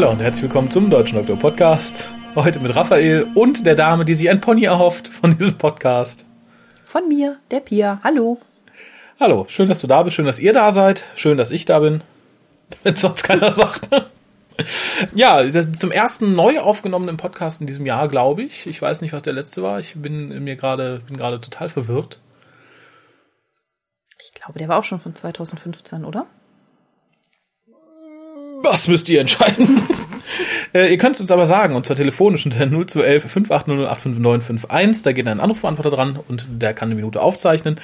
Hallo und herzlich willkommen zum Deutschen Doktor Podcast. Heute mit Raphael und der Dame, die sich ein Pony erhofft von diesem Podcast. Von mir, der Pia. Hallo. Hallo, schön, dass du da bist, schön, dass ihr da seid, schön, dass ich da bin, wenn sonst keiner sagt. ja, das, zum ersten neu aufgenommenen Podcast in diesem Jahr, glaube ich. Ich weiß nicht, was der letzte war. Ich bin mir gerade bin gerade total verwirrt. Ich glaube, der war auch schon von 2015, oder? Was müsst ihr entscheiden? äh, ihr könnt es uns aber sagen, und zwar telefonisch unter 0211 5800 Da geht ein Anrufbeantworter dran und der kann eine Minute aufzeichnen.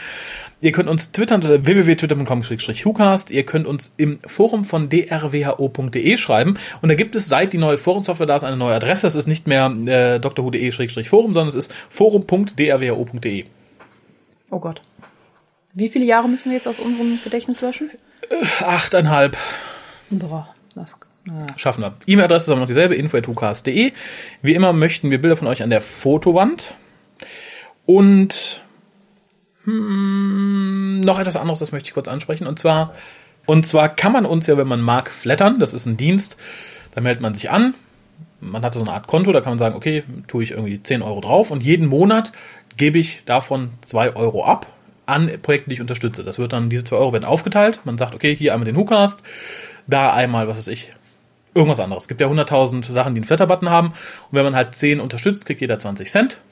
Ihr könnt uns twittern unter www.twitter.com-hucast. Ihr könnt uns im Forum von drwho.de schreiben. Und da gibt es, seit die neue Forumsoftware da ist, eine neue Adresse. Es ist nicht mehr äh, drhu.de-forum, sondern es ist forum.drwho.de. Oh Gott. Wie viele Jahre müssen wir jetzt aus unserem Gedächtnis löschen? Äh, achteinhalb. Boah. Das. Schaffen wir. E-Mail-Adresse ist aber noch dieselbe, info.hucast.de. Wie immer möchten wir Bilder von euch an der Fotowand. Und hm, noch etwas anderes, das möchte ich kurz ansprechen. Und zwar, und zwar kann man uns ja, wenn man mag, flattern. Das ist ein Dienst. Da meldet man sich an. Man hat so eine Art Konto, da kann man sagen, okay, tue ich irgendwie 10 Euro drauf und jeden Monat gebe ich davon 2 Euro ab an Projekte, die ich unterstütze. Das wird dann, diese 2 Euro werden aufgeteilt. Man sagt, okay, hier einmal den WhoCast, da einmal, was weiß ich, irgendwas anderes. Es gibt ja 100.000 Sachen, die einen Flatter-Button haben. Und wenn man halt 10 unterstützt, kriegt jeder 20 Cent.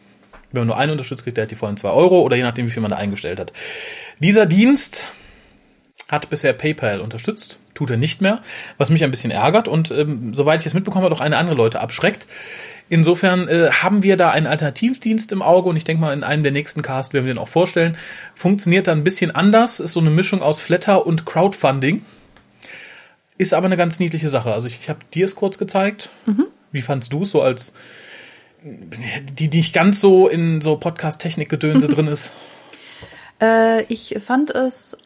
Wenn man nur einen unterstützt, kriegt er halt die vollen 2 Euro oder je nachdem, wie viel man da eingestellt hat. Dieser Dienst hat bisher PayPal unterstützt, tut er nicht mehr, was mich ein bisschen ärgert und ähm, soweit ich es mitbekommen habe, auch eine andere Leute abschreckt. Insofern äh, haben wir da einen Alternativdienst im Auge und ich denke mal, in einem der nächsten Cast werden wir den auch vorstellen. Funktioniert da ein bisschen anders, ist so eine Mischung aus Flatter und Crowdfunding. Ist aber eine ganz niedliche Sache. Also ich, ich habe dir es kurz gezeigt. Mhm. Wie fandst du es so als die, die nicht ganz so in so Podcast-Technik-Gedönse drin ist? Äh, ich fand es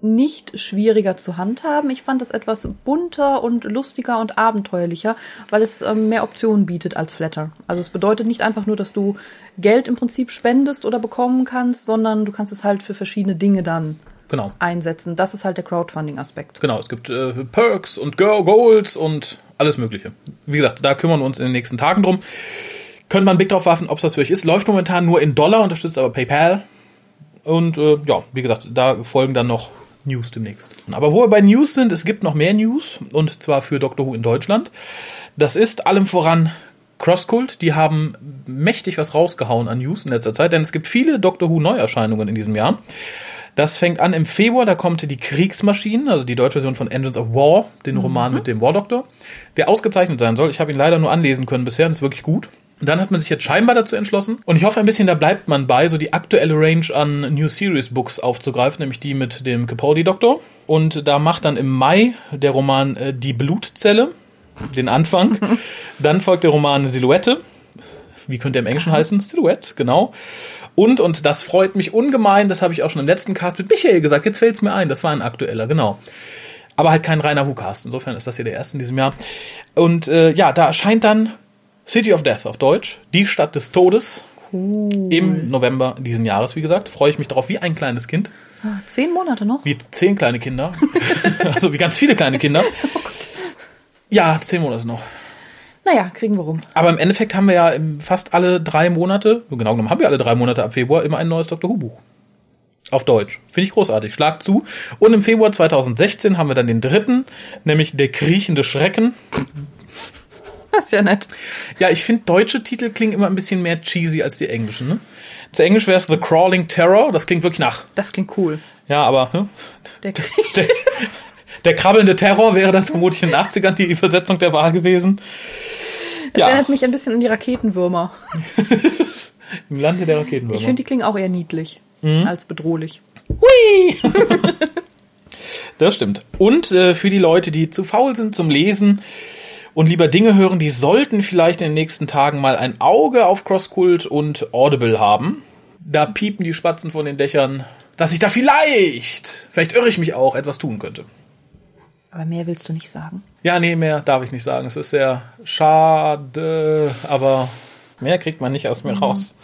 nicht schwieriger zu handhaben. Ich fand es etwas bunter und lustiger und abenteuerlicher, weil es ähm, mehr Optionen bietet als Flatter. Also es bedeutet nicht einfach nur, dass du Geld im Prinzip spendest oder bekommen kannst, sondern du kannst es halt für verschiedene Dinge dann genau. einsetzen. Das ist halt der Crowdfunding-Aspekt. Genau, es gibt äh, Perks und Goals und alles Mögliche. Wie gesagt, da kümmern wir uns in den nächsten Tagen drum. Könnte man einen Blick drauf werfen, ob es das für euch ist. Läuft momentan nur in Dollar, unterstützt aber PayPal. Und äh, ja, wie gesagt, da folgen dann noch News demnächst. Aber wo wir bei News sind, es gibt noch mehr News und zwar für Doctor Who in Deutschland. Das ist allem voran Crosscult, die haben mächtig was rausgehauen an News in letzter Zeit, denn es gibt viele Doctor Who Neuerscheinungen in diesem Jahr. Das fängt an im Februar, da kommt die Kriegsmaschinen, also die deutsche Version von Engines of War, den Roman mhm. mit dem War Doctor, der ausgezeichnet sein soll. Ich habe ihn leider nur anlesen können bisher, das ist wirklich gut. Dann hat man sich jetzt scheinbar dazu entschlossen. Und ich hoffe ein bisschen, da bleibt man bei, so die aktuelle Range an New Series Books aufzugreifen, nämlich die mit dem Capaldi-Doktor. Und da macht dann im Mai der Roman äh, Die Blutzelle den Anfang. dann folgt der Roman Silhouette. Wie könnte er im Englischen heißen? Silhouette, genau. Und, und das freut mich ungemein, das habe ich auch schon im letzten Cast mit Michael gesagt, jetzt fällt es mir ein, das war ein aktueller, genau. Aber halt kein reiner Who-Cast, insofern ist das hier der erste in diesem Jahr. Und äh, ja, da erscheint dann City of Death auf Deutsch, die Stadt des Todes. Cool. Im November diesen Jahres, wie gesagt, freue ich mich darauf wie ein kleines Kind. Ah, zehn Monate noch? Wie zehn kleine Kinder. also wie ganz viele kleine Kinder. Oh Gott. Ja, zehn Monate noch. Naja, kriegen wir rum. Aber im Endeffekt haben wir ja fast alle drei Monate, genau genommen haben wir alle drei Monate ab Februar immer ein neues Dr. Who Buch. Auf Deutsch. Finde ich großartig. Schlag zu. Und im Februar 2016 haben wir dann den dritten, nämlich Der kriechende Schrecken. Das ist ja nett. Ja, ich finde, deutsche Titel klingen immer ein bisschen mehr cheesy als die englischen. Ne? Zu Englisch wäre es The Crawling Terror. Das klingt wirklich nach. Das klingt cool. Ja, aber. Hm? Der, der, der krabbelnde Terror wäre dann vermutlich in den 80ern die Übersetzung der Wahl gewesen. Das ja. erinnert mich ein bisschen an die Raketenwürmer. Im Lande der Raketenwürmer. Ich finde, die klingen auch eher niedlich mhm. als bedrohlich. Hui! das stimmt. Und äh, für die Leute, die zu faul sind zum Lesen und lieber Dinge hören, die sollten vielleicht in den nächsten Tagen mal ein Auge auf Crosskult und Audible haben. Da piepen die Spatzen von den Dächern, dass ich da vielleicht, vielleicht irre ich mich auch, etwas tun könnte. Aber mehr willst du nicht sagen? Ja, nee, mehr darf ich nicht sagen. Es ist sehr schade, aber mehr kriegt man nicht aus mir mhm. raus.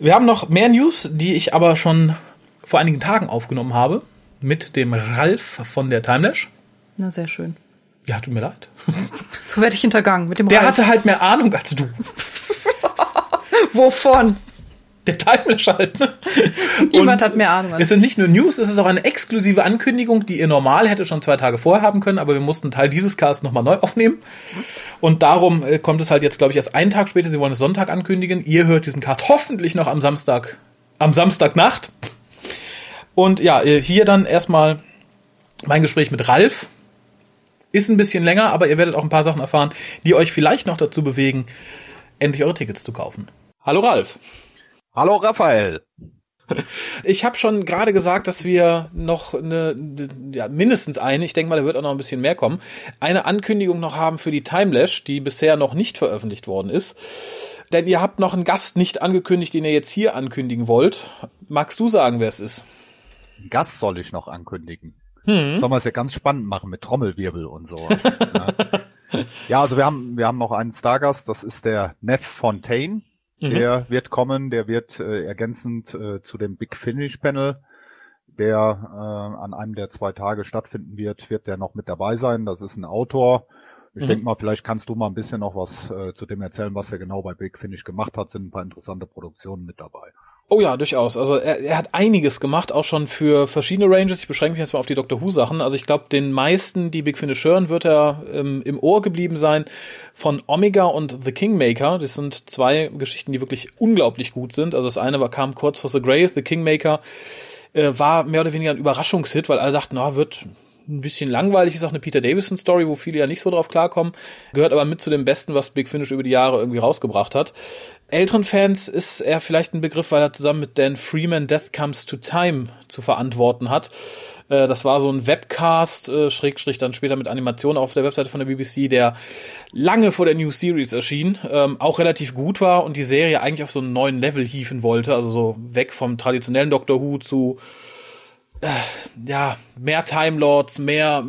Wir haben noch mehr News, die ich aber schon vor einigen Tagen aufgenommen habe mit dem Ralf von der Timelash. Na, sehr schön. Ja, tut mir leid. So werde ich hintergangen mit dem Der Ralf. hatte halt mehr Ahnung als du. Wovon? Der Timelash halt. Ne? Niemand hat mehr Ahnung Es sind nicht nur News, es ist auch eine exklusive Ankündigung, die ihr normal hätte schon zwei Tage vorher haben können, aber wir mussten einen Teil dieses Casts nochmal neu aufnehmen. Und darum äh, kommt es halt jetzt, glaube ich, erst einen Tag später. Sie wollen es Sonntag ankündigen. Ihr hört diesen Cast hoffentlich noch am Samstag, am Samstagnacht. Und ja, äh, hier dann erstmal mein Gespräch mit Ralf. Ist ein bisschen länger, aber ihr werdet auch ein paar Sachen erfahren, die euch vielleicht noch dazu bewegen, endlich eure Tickets zu kaufen. Hallo Ralf. Hallo Raphael. Ich habe schon gerade gesagt, dass wir noch eine, ja, mindestens eine, ich denke mal, da wird auch noch ein bisschen mehr kommen, eine Ankündigung noch haben für die Timelash, die bisher noch nicht veröffentlicht worden ist. Denn ihr habt noch einen Gast nicht angekündigt, den ihr jetzt hier ankündigen wollt. Magst du sagen, wer es ist? Einen Gast soll ich noch ankündigen. Sollen wir es ja ganz spannend machen mit Trommelwirbel und sowas. ja. ja, also wir haben, wir haben noch einen Stargast, das ist der Neff Fontaine. Der wird kommen, der wird äh, ergänzend äh, zu dem Big Finish Panel, der äh, an einem der zwei Tage stattfinden wird, wird der noch mit dabei sein. Das ist ein Autor. Ich Mhm. denke mal, vielleicht kannst du mal ein bisschen noch was äh, zu dem erzählen, was er genau bei Big Finish gemacht hat. Sind ein paar interessante Produktionen mit dabei. Oh ja, durchaus. Also er, er hat einiges gemacht, auch schon für verschiedene Ranges. Ich beschränke mich jetzt mal auf die Doctor Who Sachen. Also ich glaube, den meisten, die Big Finish hören, wird er ähm, im Ohr geblieben sein von Omega und The Kingmaker. Das sind zwei Geschichten, die wirklich unglaublich gut sind. Also das eine war kam kurz vor The Grave, The Kingmaker äh, war mehr oder weniger ein Überraschungshit, weil alle dachten, na, wird ein bisschen langweilig, ist auch eine Peter Davison Story, wo viele ja nicht so drauf klarkommen, gehört aber mit zu dem Besten, was Big Finish über die Jahre irgendwie rausgebracht hat. Älteren Fans ist er vielleicht ein Begriff, weil er zusammen mit Dan Freeman Death Comes to Time zu verantworten hat. Äh, Das war so ein Webcast, äh, Schrägstrich dann später mit Animation auf der Webseite von der BBC, der lange vor der New Series erschien, ähm, auch relativ gut war und die Serie eigentlich auf so einen neuen Level hieven wollte, also so weg vom traditionellen Doctor Who zu ja, mehr Time Lords, mehr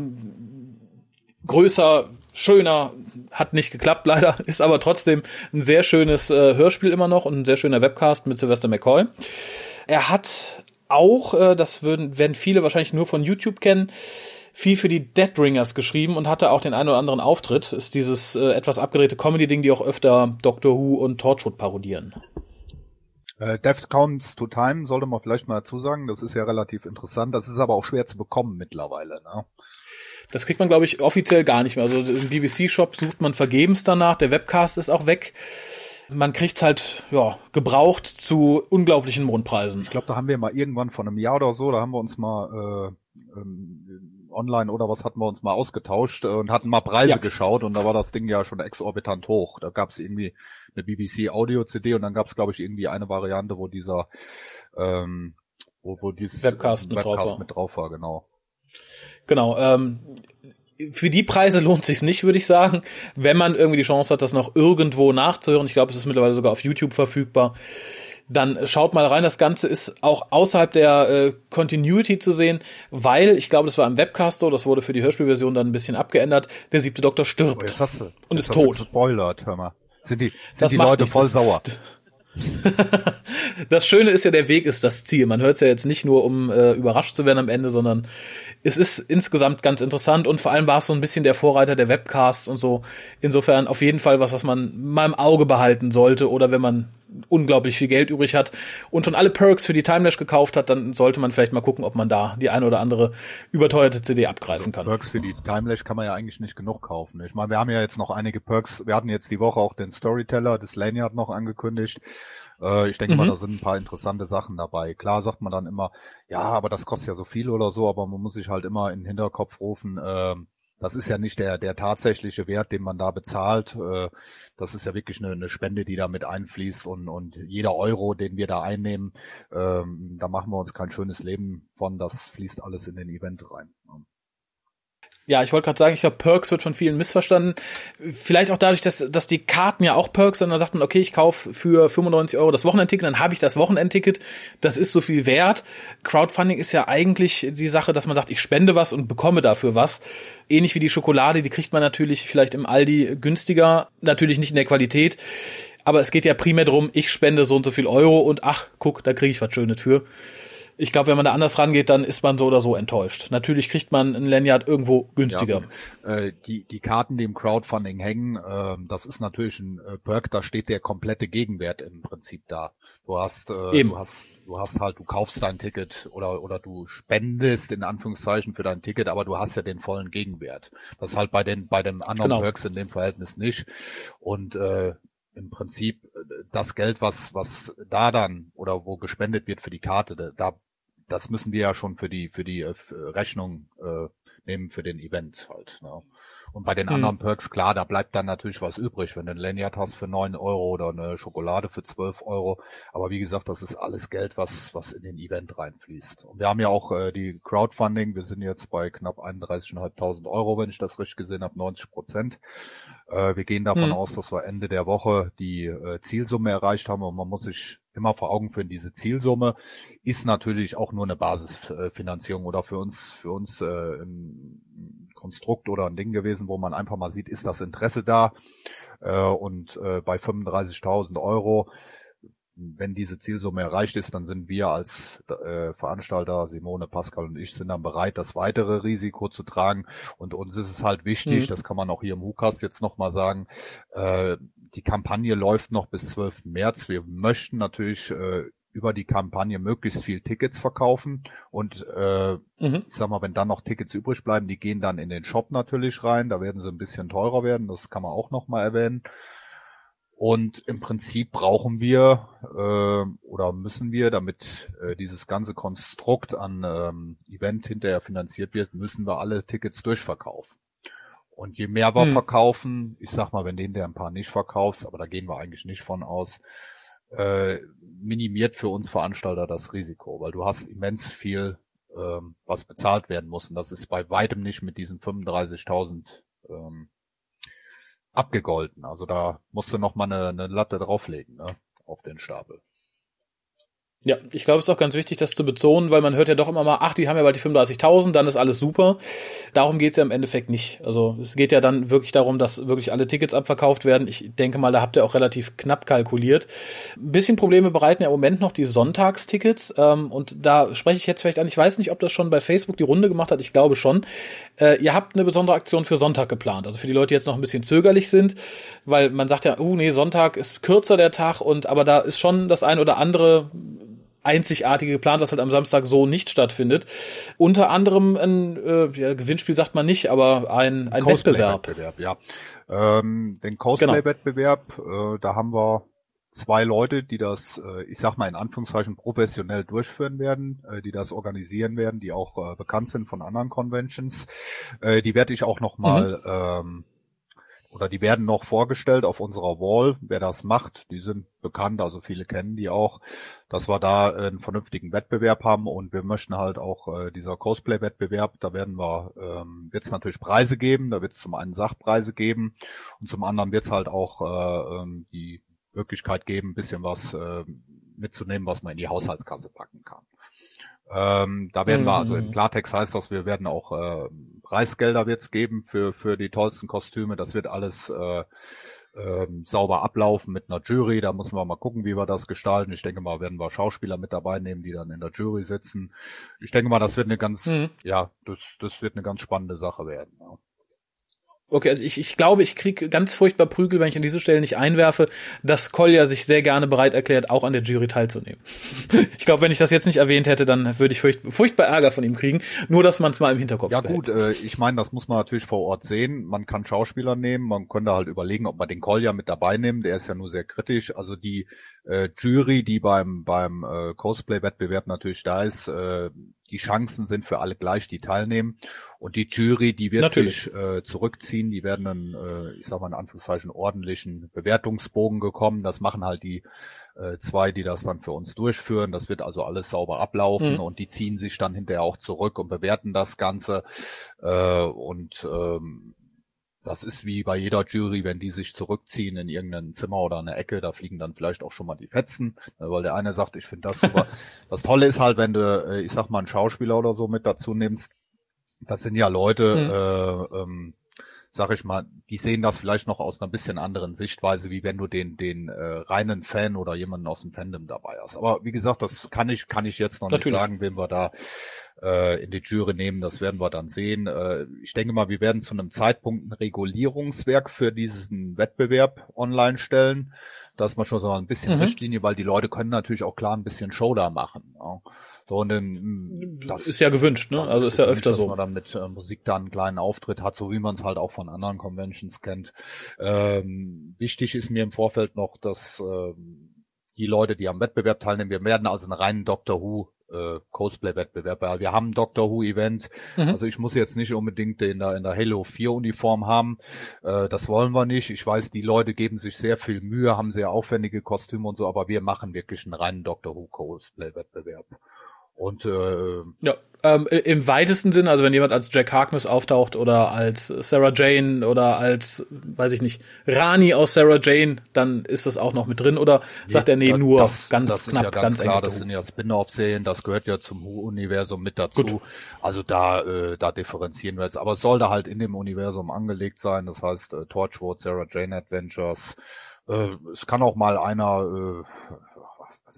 größer, schöner, hat nicht geklappt leider, ist aber trotzdem ein sehr schönes äh, Hörspiel immer noch und ein sehr schöner Webcast mit Sylvester McCoy. Er hat auch, äh, das würden, werden viele wahrscheinlich nur von YouTube kennen, viel für die Deadringers geschrieben und hatte auch den einen oder anderen Auftritt. Ist dieses äh, etwas abgedrehte Comedy-Ding, die auch öfter Doctor Who und Torchwood parodieren. Äh, Death Comes to Time sollte man vielleicht mal dazu sagen. Das ist ja relativ interessant. Das ist aber auch schwer zu bekommen mittlerweile. Ne? Das kriegt man, glaube ich, offiziell gar nicht mehr. Also im BBC-Shop sucht man vergebens danach. Der Webcast ist auch weg. Man kriegt's halt, ja, gebraucht zu unglaublichen Mondpreisen. Ich glaube, da haben wir mal irgendwann vor einem Jahr oder so, da haben wir uns mal äh, ähm, online oder was hatten wir uns mal ausgetauscht äh, und hatten mal Preise Ja. geschaut und da war das Ding ja schon exorbitant hoch. Da gab es irgendwie eine BBC Audio CD und dann gab es glaube ich irgendwie eine Variante, wo dieser ähm, wo, wo dieses Webcast mit drauf war. mit drauf war, genau. Genau. Ähm, für die Preise lohnt sich's nicht, würde ich sagen. Wenn man irgendwie die Chance hat, das noch irgendwo nachzuhören, ich glaube, es ist mittlerweile sogar auf YouTube verfügbar, dann schaut mal rein. Das Ganze ist auch außerhalb der äh, Continuity zu sehen, weil, ich glaube, das war im Webcast so, das wurde für die Hörspielversion dann ein bisschen abgeändert, der siebte Doktor Oh, stirbt. jetzt hast du Und jetzt ist tot. gespoilert, hör mal. Sind die, sind Das die Leute nichts, voll sauer? ist- das Schöne ist ja, der Weg ist das Ziel. Man hört es ja jetzt nicht nur, um äh, überrascht zu werden am Ende, sondern es ist insgesamt ganz interessant und vor allem war es so ein bisschen der Vorreiter der Webcasts und so. Insofern auf jeden Fall was, was man mal im Auge behalten sollte oder wenn man unglaublich viel Geld übrig hat und schon alle Perks für die Timelash gekauft hat, dann sollte man vielleicht mal gucken, ob man da die eine oder andere überteuerte CD abgreifen kann. Perks für die Timelash kann man ja eigentlich nicht genug kaufen. Ich meine, wir haben ja jetzt noch einige Perks. Wir hatten jetzt die Woche auch den Storyteller des Lanyard noch angekündigt. Äh, ich denke mal, Mhm. da sind ein paar interessante Sachen dabei. Klar sagt man dann immer, ja, aber das kostet ja so viel oder so, aber man muss sich halt immer in den Hinterkopf rufen, ähm, das ist ja nicht der, der tatsächliche Wert, den man da bezahlt. Äh, Das ist ja wirklich eine, eine Spende, die da mit einfließt und, und jeder Euro, den wir da einnehmen, ähm, da machen wir uns kein schönes Leben von. Das fließt alles in den Event rein. Ja, ich wollte gerade sagen, ich glaube, Perks wird von vielen missverstanden. Vielleicht auch dadurch, dass, dass die Karten ja auch Perks sind. Da sagt man, okay, ich kaufe für 95 Euro das Wochenendticket, dann habe ich das Wochenendticket. Das ist so viel wert. Crowdfunding ist ja eigentlich die Sache, dass man sagt, ich spende was und bekomme dafür was. Ähnlich wie die Schokolade, die kriegt man natürlich vielleicht im Aldi günstiger, natürlich nicht in der Qualität. Aber es geht ja primär darum, ich spende so und so viel Euro und ach, guck, da kriege ich was Schönes für. Ich glaube, wenn man da anders rangeht, dann ist man so oder so enttäuscht. Natürlich kriegt man ein Lanyard irgendwo günstiger. Ja, äh, die, die Karten, die im Crowdfunding hängen, äh, das ist natürlich ein äh, Perk, da steht der komplette Gegenwert im Prinzip da. Du hast, äh, Eben. du hast, du hast halt, du kaufst dein Ticket oder, oder du spendest in Anführungszeichen für dein Ticket, aber du hast ja den vollen Gegenwert. Das ist halt bei den, bei den anderen genau. Perks in dem Verhältnis nicht. Und äh, im Prinzip das Geld, was, was da dann oder wo gespendet wird für die Karte, da, das müssen wir ja schon für die, für die äh, Rechnung äh, nehmen für den Event halt. Ne? Und bei den hm. anderen Perks, klar, da bleibt dann natürlich was übrig, wenn du ein Lanyard hast für neun Euro oder eine Schokolade für zwölf Euro. Aber wie gesagt, das ist alles Geld, was, was in den Event reinfließt. Und wir haben ja auch äh, die Crowdfunding, wir sind jetzt bei knapp 31.500 Euro, wenn ich das richtig gesehen habe, 90 Prozent. Äh, wir gehen davon hm. aus, dass wir Ende der Woche die äh, Zielsumme erreicht haben und man muss sich immer vor Augen führen, diese Zielsumme ist natürlich auch nur eine Basisfinanzierung oder für uns, für uns äh, ein Konstrukt oder ein Ding gewesen, wo man einfach mal sieht, ist das Interesse da? Äh, und äh, bei 35.000 Euro wenn diese Zielsumme erreicht ist, dann sind wir als äh, Veranstalter, Simone, Pascal und ich, sind dann bereit, das weitere Risiko zu tragen. Und uns ist es halt wichtig, mhm. das kann man auch hier im Hukas jetzt nochmal sagen, äh, die Kampagne läuft noch bis 12. März. Wir möchten natürlich äh, über die Kampagne möglichst viel Tickets verkaufen und äh, mhm. ich sag mal, wenn dann noch Tickets übrig bleiben, die gehen dann in den Shop natürlich rein, da werden sie ein bisschen teurer werden, das kann man auch nochmal erwähnen. Und im Prinzip brauchen wir äh, oder müssen wir, damit äh, dieses ganze Konstrukt an ähm, Event hinterher finanziert wird, müssen wir alle Tickets durchverkaufen. Und je mehr wir hm. verkaufen, ich sag mal, wenn den der ein paar nicht verkaufst, aber da gehen wir eigentlich nicht von aus, äh, minimiert für uns Veranstalter das Risiko, weil du hast immens viel, ähm, was bezahlt werden muss. Und das ist bei weitem nicht mit diesen 35.000 ähm, abgegolten. Also da musst du noch mal eine, eine Latte drauflegen, ne, auf den Stapel. Ja, ich glaube, es ist auch ganz wichtig, das zu betonen, weil man hört ja doch immer mal, ach, die haben ja bald die 35.000, dann ist alles super. Darum geht's ja im Endeffekt nicht. Also es geht ja dann wirklich darum, dass wirklich alle Tickets abverkauft werden. Ich denke mal, da habt ihr auch relativ knapp kalkuliert. Ein bisschen Probleme bereiten ja im Moment noch die Sonntagstickets. Ähm, und da spreche ich jetzt vielleicht an, ich weiß nicht, ob das schon bei Facebook die Runde gemacht hat, ich glaube schon. Äh, ihr habt eine besondere Aktion für Sonntag geplant. Also für die Leute, die jetzt noch ein bisschen zögerlich sind, weil man sagt ja, oh nee, Sonntag ist kürzer der Tag und aber da ist schon das ein oder andere einzigartige geplant, was halt am Samstag so nicht stattfindet. Unter anderem ein äh, ja, Gewinnspiel sagt man nicht, aber ein, ein Wettbewerb. Wettbewerb. Ja. Ähm, den Cosplay-Wettbewerb, genau. äh, da haben wir zwei Leute, die das, äh, ich sag mal in Anführungszeichen professionell durchführen werden, äh, die das organisieren werden, die auch äh, bekannt sind von anderen Conventions. Äh, die werde ich auch noch mal mhm. ähm, oder die werden noch vorgestellt auf unserer Wall, wer das macht. Die sind bekannt, also viele kennen die auch, dass wir da einen vernünftigen Wettbewerb haben und wir möchten halt auch äh, dieser Cosplay-Wettbewerb, da werden wir, ähm, wird es natürlich Preise geben, da wird es zum einen Sachpreise geben und zum anderen wird es halt auch äh, ähm, die Möglichkeit geben, ein bisschen was äh, mitzunehmen, was man in die Haushaltskasse packen kann. Ähm, da werden mhm. wir, also im mhm. Klartext heißt das, wir werden auch äh, Preisgelder wird's geben für, für die tollsten Kostüme. Das wird alles äh, äh, sauber ablaufen mit einer Jury. Da müssen wir mal gucken, wie wir das gestalten. Ich denke mal, werden wir Schauspieler mit dabei nehmen, die dann in der Jury sitzen. Ich denke mal, das wird eine ganz, mhm. ja, das, das wird eine ganz spannende Sache werden. Ja. Okay, also ich, ich glaube, ich krieg ganz furchtbar Prügel, wenn ich an diese Stelle nicht einwerfe, dass Kolja sich sehr gerne bereit erklärt, auch an der Jury teilzunehmen. ich glaube, wenn ich das jetzt nicht erwähnt hätte, dann würde ich furcht, furchtbar Ärger von ihm kriegen. Nur, dass man es mal im Hinterkopf Ja behält. gut, äh, ich meine, das muss man natürlich vor Ort sehen. Man kann Schauspieler nehmen, man könnte halt überlegen, ob man den Kolja mit dabei nimmt. Der ist ja nur sehr kritisch. Also die äh, Jury, die beim beim äh, Cosplay-Wettbewerb natürlich da ist, äh, die Chancen sind für alle gleich, die teilnehmen. Und die Jury, die wird Natürlich. sich äh, zurückziehen, die werden einen, äh, ich sag mal in Anführungszeichen, ordentlichen Bewertungsbogen gekommen. Das machen halt die äh, zwei, die das dann für uns durchführen. Das wird also alles sauber ablaufen mhm. und die ziehen sich dann hinterher auch zurück und bewerten das Ganze. Äh, und ähm, das ist wie bei jeder Jury, wenn die sich zurückziehen in irgendein Zimmer oder eine Ecke, da fliegen dann vielleicht auch schon mal die Fetzen, äh, weil der eine sagt, ich finde das super. das Tolle ist halt, wenn du, äh, ich sag mal, einen Schauspieler oder so mit dazu nimmst, das sind ja Leute, mhm. äh, ähm, sag ich mal, die sehen das vielleicht noch aus einer bisschen anderen Sichtweise, wie wenn du den, den äh, reinen Fan oder jemanden aus dem Fandom dabei hast. Aber wie gesagt, das kann ich, kann ich jetzt noch Natürlich. nicht sagen, wen wir da äh, in die Jury nehmen. Das werden wir dann sehen. Äh, ich denke mal, wir werden zu einem Zeitpunkt ein Regulierungswerk für diesen Wettbewerb online stellen. Da ist man schon so ein bisschen mhm. Richtlinie, weil die Leute können natürlich auch klar ein bisschen Show da machen. Ja. So, und dann, das ist ja gewünscht, ne? Also ist ja öfter gewünscht, so. Dass man dann mit äh, Musik da einen kleinen Auftritt hat, so wie man es halt auch von anderen Conventions kennt. Ähm, wichtig ist mir im Vorfeld noch, dass ähm, die Leute, die am Wettbewerb teilnehmen, wir werden also einen reinen Doctor Who äh, Cosplay-Wettbewerb. Wir haben ein Doctor Who-Event. Mhm. Also ich muss jetzt nicht unbedingt in der, in der Halo 4-Uniform haben. Äh, das wollen wir nicht. Ich weiß, die Leute geben sich sehr viel Mühe, haben sehr aufwendige Kostüme und so, aber wir machen wirklich einen reinen Doctor Who Cosplay-Wettbewerb. Und äh, ja, ähm, im weitesten Sinn, also wenn jemand als Jack Harkness auftaucht oder als Sarah Jane oder als, weiß ich nicht, Rani aus Sarah Jane, dann ist das auch noch mit drin oder sagt er nee, das, nur das, ganz das knapp, ja ganz, ganz klar, das sind ja Spin-off-Serien, das gehört ja zum Universum mit dazu. Gut. Also da, äh, da differenzieren wir jetzt. Aber es sollte halt in dem Universum angelegt sein. Das heißt äh, Torchwood, Sarah Jane Adventures. Äh, es kann auch mal einer äh,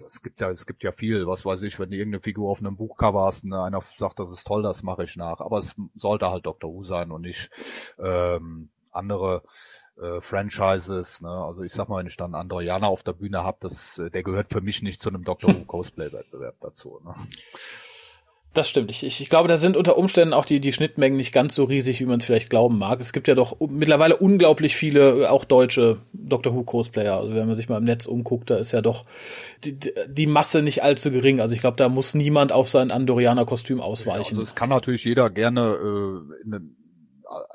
also es gibt ja, es gibt ja viel, was weiß ich, wenn du irgendeine Figur auf einem Buchcover hast und einer sagt, das ist toll, das mache ich nach. Aber es sollte halt Doctor Who sein und nicht ähm, andere äh, Franchises. Ne? Also ich sag mal, wenn ich dann Androianer auf der Bühne habe, das, äh, der gehört für mich nicht zu einem Doctor Who Cosplay-Wettbewerb dazu. Ne? Das stimmt. Ich, ich glaube, da sind unter Umständen auch die, die Schnittmengen nicht ganz so riesig, wie man es vielleicht glauben mag. Es gibt ja doch mittlerweile unglaublich viele, äh, auch deutsche Doctor Who Cosplayer. Also wenn man sich mal im Netz umguckt, da ist ja doch die, die Masse nicht allzu gering. Also ich glaube, da muss niemand auf sein Andorianer-Kostüm ausweichen. Ja, also es kann natürlich jeder gerne äh, einem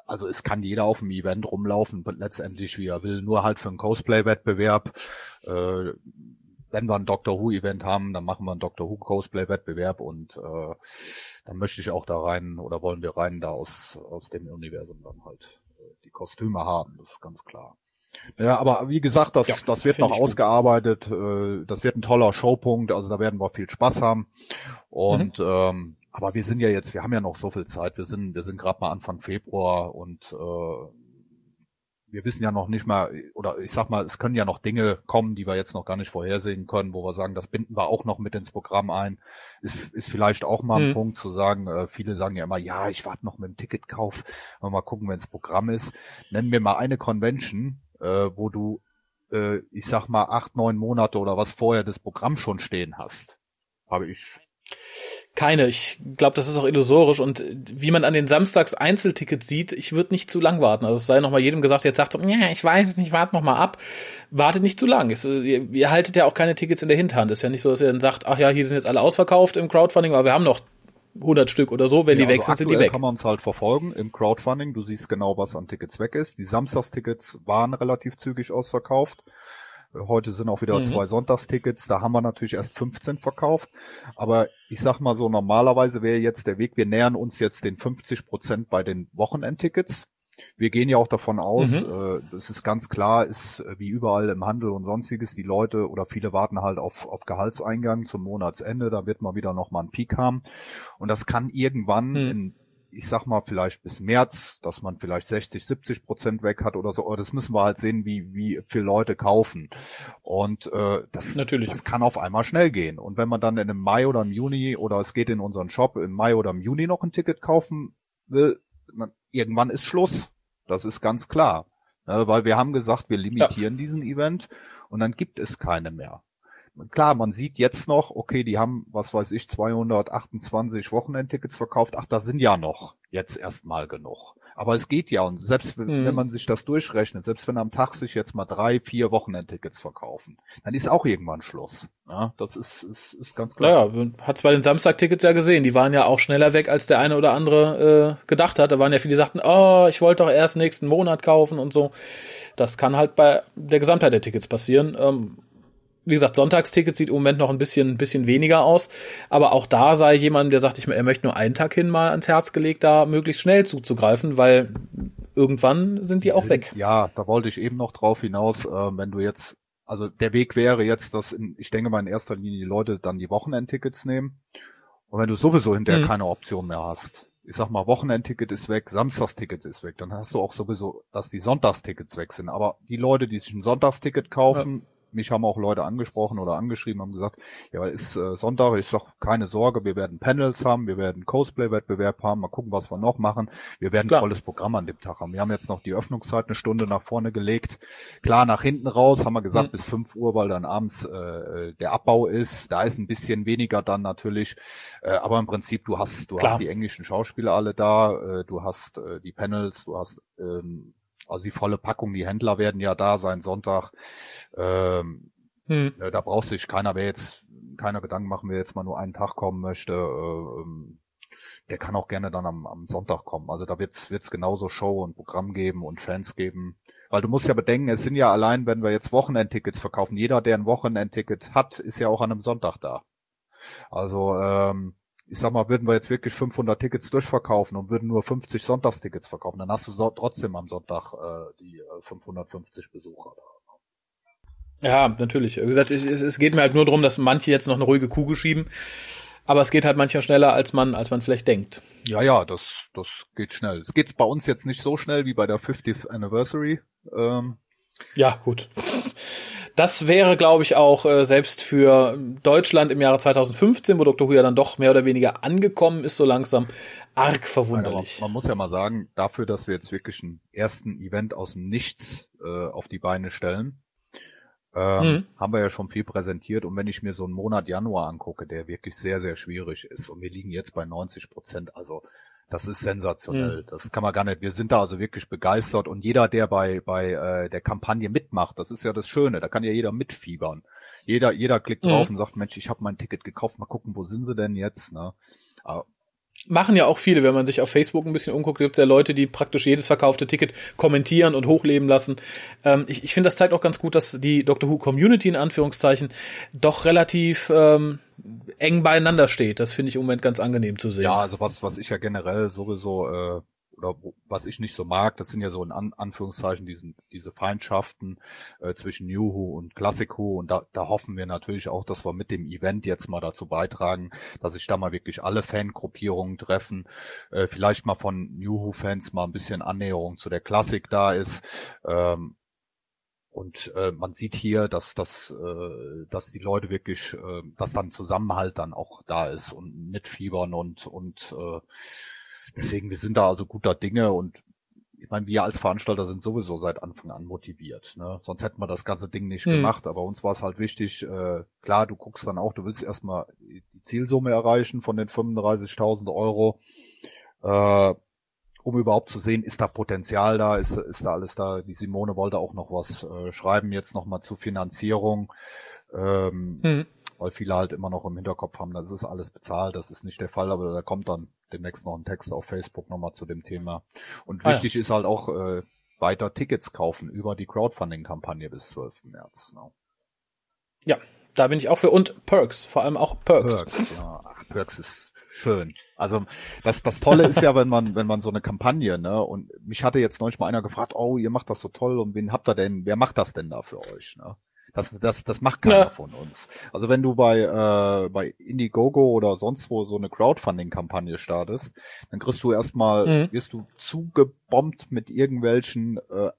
also es kann jeder auf dem Event rumlaufen, letztendlich wie er will, nur halt für einen Cosplay-Wettbewerb. Äh, wenn wir ein Doctor Who Event haben, dann machen wir einen Doctor Who Cosplay Wettbewerb und äh, dann möchte ich auch da rein oder wollen wir rein da aus, aus dem Universum dann halt äh, die Kostüme haben, das ist ganz klar. Ja, aber wie gesagt, das, ja, das wird noch ausgearbeitet, äh, das wird ein toller Showpunkt, also da werden wir viel Spaß haben. Und mhm. ähm, aber wir sind ja jetzt, wir haben ja noch so viel Zeit, wir sind, wir sind gerade mal Anfang Februar und äh, wir wissen ja noch nicht mal, oder ich sag mal, es können ja noch Dinge kommen, die wir jetzt noch gar nicht vorhersehen können, wo wir sagen, das binden wir auch noch mit ins Programm ein. Ist, ist vielleicht auch mal ein mhm. Punkt zu sagen, äh, viele sagen ja immer, ja, ich warte noch mit dem Ticketkauf, mal gucken, wenn es Programm ist. Nennen wir mal eine Convention, äh, wo du, äh, ich sag mal, acht, neun Monate oder was vorher das Programm schon stehen hast. Habe ich keine. Ich glaube, das ist auch illusorisch. Und wie man an den Samstags Einzeltickets sieht, ich würde nicht zu lang warten. Also es sei noch mal jedem gesagt, jetzt sagt so, ja, ich weiß es nicht, warte noch mal ab. Wartet nicht zu lang. Es, ihr, ihr, haltet ja auch keine Tickets in der Hinterhand. Es ist ja nicht so, dass ihr dann sagt, ach ja, hier sind jetzt alle ausverkauft im Crowdfunding, aber wir haben noch 100 Stück oder so, wenn ja, die weg also sind, sind die weg. kann man es halt verfolgen im Crowdfunding. Du siehst genau, was an Tickets weg ist. Die Samstagstickets waren relativ zügig ausverkauft. Heute sind auch wieder mhm. zwei Sonntagstickets. Da haben wir natürlich erst 15 verkauft. Aber ich sag mal so, normalerweise wäre jetzt der Weg, wir nähern uns jetzt den 50 Prozent bei den Wochenendtickets. Wir gehen ja auch davon aus, mhm. äh, das ist ganz klar, ist äh, wie überall im Handel und sonstiges, die Leute oder viele warten halt auf, auf Gehaltseingang zum Monatsende, da wird mal wieder nochmal ein Peak haben. Und das kann irgendwann mhm. in ich sag mal vielleicht bis März, dass man vielleicht 60, 70 Prozent weg hat oder so. Aber das müssen wir halt sehen, wie wie viele Leute kaufen. Und äh, das, Natürlich. das kann auf einmal schnell gehen. Und wenn man dann in einem Mai oder im Juni oder es geht in unseren Shop im Mai oder im Juni noch ein Ticket kaufen will, dann, irgendwann ist Schluss. Das ist ganz klar. Ja, weil wir haben gesagt, wir limitieren ja. diesen Event und dann gibt es keine mehr klar, man sieht jetzt noch, okay, die haben, was weiß ich, 228 Wochenendtickets verkauft. Ach, das sind ja noch jetzt erstmal genug. Aber es geht ja und selbst wenn, mhm. wenn man sich das durchrechnet, selbst wenn am Tag sich jetzt mal drei, vier Wochenendtickets verkaufen, dann ist auch irgendwann Schluss. Ja, das ist, ist, ist ganz klar. Naja, hat's bei den Samstagtickets ja gesehen. Die waren ja auch schneller weg, als der eine oder andere äh, gedacht hat. Da waren ja viele, die sagten, oh, ich wollte doch erst nächsten Monat kaufen und so. Das kann halt bei der Gesamtheit der Tickets passieren. Ähm, wie gesagt, Sonntagsticket sieht im Moment noch ein bisschen, ein bisschen weniger aus. Aber auch da sei jemand, der sagt, ich, er möchte nur einen Tag hin mal ans Herz gelegt, da möglichst schnell zuzugreifen, weil irgendwann sind die, die auch sind, weg. Ja, da wollte ich eben noch drauf hinaus, äh, wenn du jetzt, also der Weg wäre jetzt, dass in, ich denke mal in erster Linie die Leute dann die Wochenendtickets nehmen. Und wenn du sowieso hinterher mhm. keine Option mehr hast, ich sag mal, Wochenendticket ist weg, Samstagsticket ist weg. Dann hast du auch sowieso, dass die Sonntagstickets weg sind. Aber die Leute, die sich ein Sonntagsticket kaufen, mich haben auch Leute angesprochen oder angeschrieben, haben gesagt, ja, ist äh, Sonntag, ich sag, keine Sorge, wir werden Panels haben, wir werden Cosplay-Wettbewerb haben, mal gucken, was wir noch machen. Wir werden ein volles Programm an dem Tag haben. Wir haben jetzt noch die Öffnungszeit eine Stunde nach vorne gelegt. Klar, nach hinten raus haben wir gesagt, mhm. bis fünf Uhr, weil dann abends äh, der Abbau ist. Da ist ein bisschen weniger dann natürlich. Äh, aber im Prinzip, du hast, du Klar. hast die englischen Schauspieler alle da, äh, du hast äh, die Panels, du hast ähm, also die volle Packung, die Händler werden ja da sein Sonntag. Ähm, hm. Ne, da braucht sich keiner, wer jetzt keiner Gedanken machen, wer jetzt mal nur einen Tag kommen möchte. Äh, ähm, der kann auch gerne dann am, am Sonntag kommen. Also da wird's wird's genauso Show und Programm geben und Fans geben. Weil du musst ja bedenken, es sind ja allein, wenn wir jetzt Wochenendtickets verkaufen, jeder, der ein Wochenendticket hat, ist ja auch an einem Sonntag da. Also ähm, ich sag mal, würden wir jetzt wirklich 500 Tickets durchverkaufen und würden nur 50 Sonntagstickets verkaufen, dann hast du so, trotzdem am Sonntag äh, die äh, 550 Besucher da. Ja, natürlich. Wie gesagt, es, es geht mir halt nur darum, dass manche jetzt noch eine ruhige Kugel schieben. Aber es geht halt manchmal schneller, als man, als man vielleicht denkt. Ja, ja, das, das geht schnell. Es geht bei uns jetzt nicht so schnell wie bei der 50th Anniversary. Ähm, ja, gut. Das wäre, glaube ich, auch äh, selbst für Deutschland im Jahre 2015, wo Dr. Who ja dann doch mehr oder weniger angekommen ist, so langsam arg verwunderlich. man muss ja mal sagen, dafür, dass wir jetzt wirklich einen ersten Event aus dem Nichts äh, auf die Beine stellen, ähm, mhm. haben wir ja schon viel präsentiert. Und wenn ich mir so einen Monat Januar angucke, der wirklich sehr, sehr schwierig ist, und wir liegen jetzt bei 90 Prozent, also das ist sensationell. Mhm. Das kann man gar nicht. Wir sind da also wirklich begeistert und jeder, der bei bei äh, der Kampagne mitmacht, das ist ja das Schöne. Da kann ja jeder mitfiebern. Jeder jeder klickt drauf mhm. und sagt, Mensch, ich habe mein Ticket gekauft. Mal gucken, wo sind sie denn jetzt? Ne? Aber machen ja auch viele, wenn man sich auf Facebook ein bisschen umguckt, gibt es ja Leute, die praktisch jedes verkaufte Ticket kommentieren und hochleben lassen. Ähm, ich ich finde, das zeigt auch ganz gut, dass die Doctor Who Community in Anführungszeichen doch relativ ähm, eng beieinander steht. Das finde ich im Moment ganz angenehm zu sehen. Ja, also was, was ich ja generell sowieso äh, oder was ich nicht so mag, das sind ja so in An Anführungszeichen diesen, diese Feindschaften äh, zwischen Who und Classic Who und da, da hoffen wir natürlich auch, dass wir mit dem Event jetzt mal dazu beitragen, dass sich da mal wirklich alle Fangruppierungen treffen, äh, vielleicht mal von New Who Fans mal ein bisschen Annäherung zu der Klassik da ist. Ähm, und äh, man sieht hier, dass, dass, äh, dass die Leute wirklich, äh, dass dann Zusammenhalt dann auch da ist und mitfiebern und, und äh, deswegen, wir sind da also guter Dinge und ich meine, wir als Veranstalter sind sowieso seit Anfang an motiviert. Ne? Sonst hätten wir das ganze Ding nicht mhm. gemacht. Aber uns war es halt wichtig, äh, klar, du guckst dann auch, du willst erstmal die Zielsumme erreichen von den 35.000 Euro. Äh, um überhaupt zu sehen, ist da Potenzial da, ist, ist da alles da. Die Simone wollte auch noch was äh, schreiben jetzt nochmal zur Finanzierung, ähm, hm. Weil viele halt immer noch im Hinterkopf haben, das ist alles bezahlt, das ist nicht der Fall, aber da kommt dann demnächst noch ein Text auf Facebook nochmal zu dem Thema. Und ah, wichtig ja. ist halt auch äh, weiter Tickets kaufen über die Crowdfunding-Kampagne bis 12. März. Ne? Ja, da bin ich auch für und Perks, vor allem auch Perks. Perks, ja. Ach, Perks ist schön. Also das, das Tolle ist ja, wenn man, wenn man so eine Kampagne, ne, und mich hatte jetzt neulich mal einer gefragt, oh, ihr macht das so toll und wen habt ihr denn, wer macht das denn da für euch, ne? Das, das, das macht keiner ja. von uns. Also wenn du bei, äh, bei Indiegogo oder sonst wo so eine Crowdfunding-Kampagne startest, dann kriegst du erstmal, mhm. wirst du zugebombt mit irgendwelchen, äh,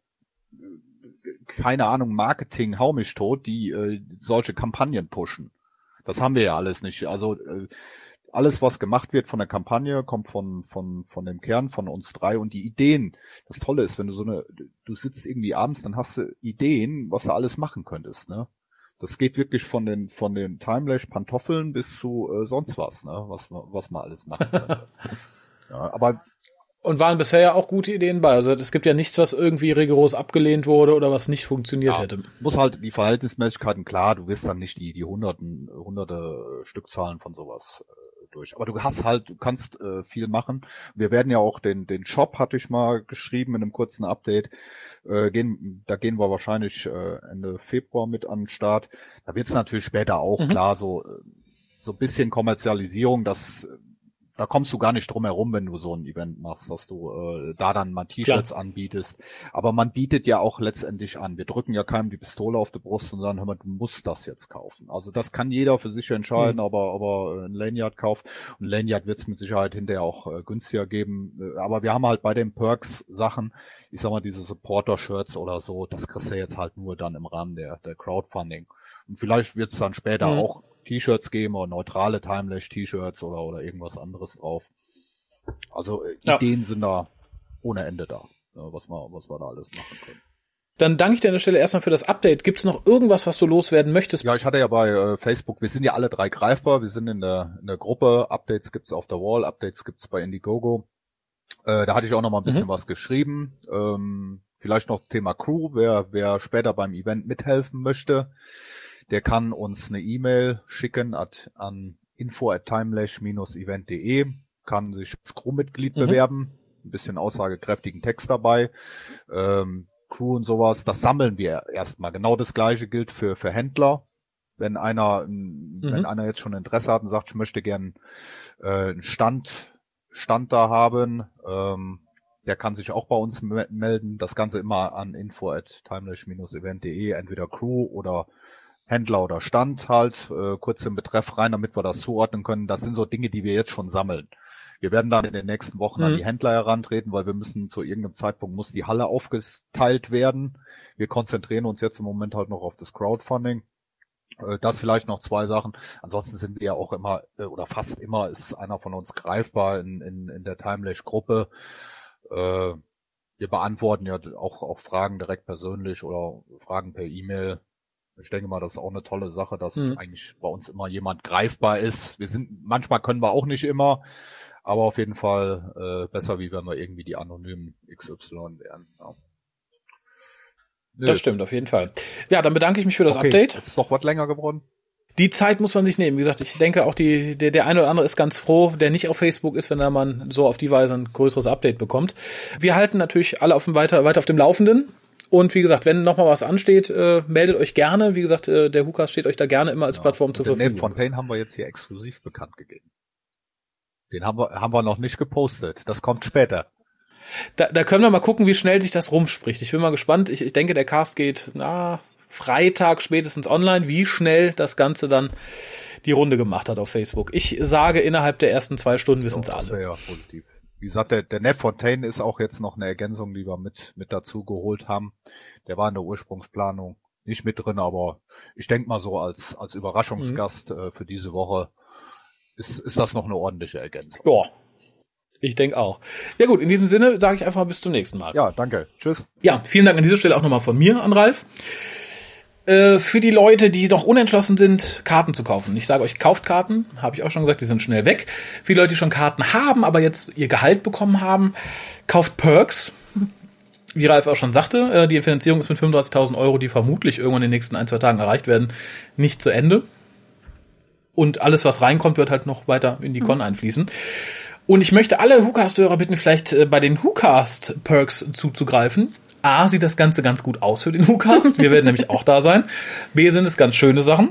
keine Ahnung, Marketing, haumisch tot, die äh, solche Kampagnen pushen. Das haben wir ja alles nicht. Also äh, alles, was gemacht wird von der Kampagne, kommt von, von, von dem Kern, von uns drei und die Ideen. Das Tolle ist, wenn du so eine, du sitzt irgendwie abends, dann hast du Ideen, was du alles machen könntest, ne? Das geht wirklich von den, von den Timelash Pantoffeln bis zu äh, sonst was, ne? Was, was man alles machen kann. ja, aber und waren bisher ja auch gute Ideen bei. Also es gibt ja nichts, was irgendwie rigoros abgelehnt wurde oder was nicht funktioniert ja, hätte. Muss halt die Verhältnismäßigkeiten, klar, du wirst dann nicht die, die hunderten, hunderte Stückzahlen von sowas äh, durch. Aber du hast halt, du kannst äh, viel machen. Wir werden ja auch den, den Shop, hatte ich mal geschrieben in einem kurzen Update. Äh, gehen, da gehen wir wahrscheinlich äh, Ende Februar mit an den Start. Da wird es natürlich später auch mhm. klar so, äh, so ein bisschen Kommerzialisierung, dass da kommst du gar nicht drum herum, wenn du so ein Event machst, dass du äh, da dann mal T-Shirts anbietest. Aber man bietet ja auch letztendlich an. Wir drücken ja keinem die Pistole auf die Brust und sagen, hör mal, du musst das jetzt kaufen. Also das kann jeder für sich entscheiden, mhm. aber aber ein Lanyard kauft. Und Lanyard wird es mit Sicherheit hinterher auch äh, günstiger geben. Äh, aber wir haben halt bei den Perks Sachen, ich sag mal, diese Supporter-Shirts oder so, das kriegst du jetzt halt nur dann im Rahmen der, der Crowdfunding. Und vielleicht wird es dann später mhm. auch T-Shirts geben oder neutrale Timelash-T-Shirts oder, oder irgendwas anderes drauf. Also äh, ja. Ideen sind da ohne Ende da, äh, was, wir, was wir da alles machen können. Dann danke ich dir an der Stelle erstmal für das Update. Gibt es noch irgendwas, was du loswerden möchtest? Ja, ich hatte ja bei äh, Facebook, wir sind ja alle drei greifbar, wir sind in der, in der Gruppe, Updates gibt's auf der Wall, Updates gibt's bei Indiegogo. Äh, da hatte ich auch noch mal ein bisschen mhm. was geschrieben. Ähm, vielleicht noch Thema Crew, wer, wer später beim Event mithelfen möchte der kann uns eine E-Mail schicken at, an info at timelash-event.de, kann sich als Crewmitglied mhm. bewerben, ein bisschen aussagekräftigen Text dabei, ähm, Crew und sowas, das sammeln wir erstmal. Genau das gleiche gilt für, für Händler. Wenn einer, mhm. wenn einer jetzt schon Interesse hat und sagt, ich möchte gern äh, einen Stand, Stand da haben, ähm, der kann sich auch bei uns melden. Das Ganze immer an info at timelash-event.de, entweder Crew oder Händler oder Stand halt, äh, kurz im Betreff rein, damit wir das zuordnen können. Das sind so Dinge, die wir jetzt schon sammeln. Wir werden dann in den nächsten Wochen mhm. an die Händler herantreten, weil wir müssen zu irgendeinem Zeitpunkt muss die Halle aufgeteilt werden. Wir konzentrieren uns jetzt im Moment halt noch auf das Crowdfunding. Äh, das vielleicht noch zwei Sachen. Ansonsten sind wir ja auch immer äh, oder fast immer ist einer von uns greifbar in, in, in der Timelash-Gruppe. Äh, wir beantworten ja auch, auch Fragen direkt persönlich oder Fragen per E-Mail. Ich denke mal, das ist auch eine tolle Sache, dass mhm. eigentlich bei uns immer jemand greifbar ist. Wir sind, manchmal können wir auch nicht immer, aber auf jeden Fall äh, besser, wie wenn wir irgendwie die anonymen XY wären. Ja. Das stimmt, auf jeden Fall. Ja, dann bedanke ich mich für das okay, Update. Ist doch was länger geworden. Die Zeit muss man sich nehmen. Wie gesagt, ich denke auch die, der, der eine oder andere ist ganz froh, der nicht auf Facebook ist, wenn er man so auf die Weise ein größeres Update bekommt. Wir halten natürlich alle auf dem weiter, weiter auf dem Laufenden. Und wie gesagt, wenn nochmal was ansteht, äh, meldet euch gerne. Wie gesagt, äh, der Hukas steht euch da gerne immer als ja, Plattform zur Verfügung. Den Fontaine haben wir jetzt hier exklusiv bekannt gegeben. Den haben wir, haben wir noch nicht gepostet. Das kommt später. Da, da können wir mal gucken, wie schnell sich das rumspricht. Ich bin mal gespannt. Ich, ich denke, der Cast geht na, Freitag spätestens online, wie schnell das Ganze dann die Runde gemacht hat auf Facebook. Ich sage, innerhalb der ersten zwei Stunden wissen es alle. Ja, positiv. Wie gesagt, der, der Neff Fontaine ist auch jetzt noch eine Ergänzung, die wir mit, mit dazu geholt haben. Der war in der Ursprungsplanung nicht mit drin, aber ich denke mal so als, als Überraschungsgast mhm. äh, für diese Woche ist, ist das noch eine ordentliche Ergänzung. Ja, ich denke auch. Ja gut, in diesem Sinne sage ich einfach mal bis zum nächsten Mal. Ja, danke. Tschüss. Ja, vielen Dank an dieser Stelle auch nochmal von mir an Ralf. Äh, für die Leute, die noch unentschlossen sind, Karten zu kaufen. Ich sage euch, kauft Karten, habe ich auch schon gesagt, die sind schnell weg. Für die Leute, die schon Karten haben, aber jetzt ihr Gehalt bekommen haben, kauft Perks. Wie Ralf auch schon sagte, äh, die Finanzierung ist mit 35.000 Euro, die vermutlich irgendwann in den nächsten ein, zwei Tagen erreicht werden, nicht zu Ende. Und alles, was reinkommt, wird halt noch weiter in die Con mhm. einfließen. Und ich möchte alle WhoCast-Hörer bitten, vielleicht äh, bei den WhoCast-Perks zuzugreifen. A, sieht das Ganze ganz gut aus für den WhoCast. Wir werden nämlich auch da sein. B, sind es ganz schöne Sachen.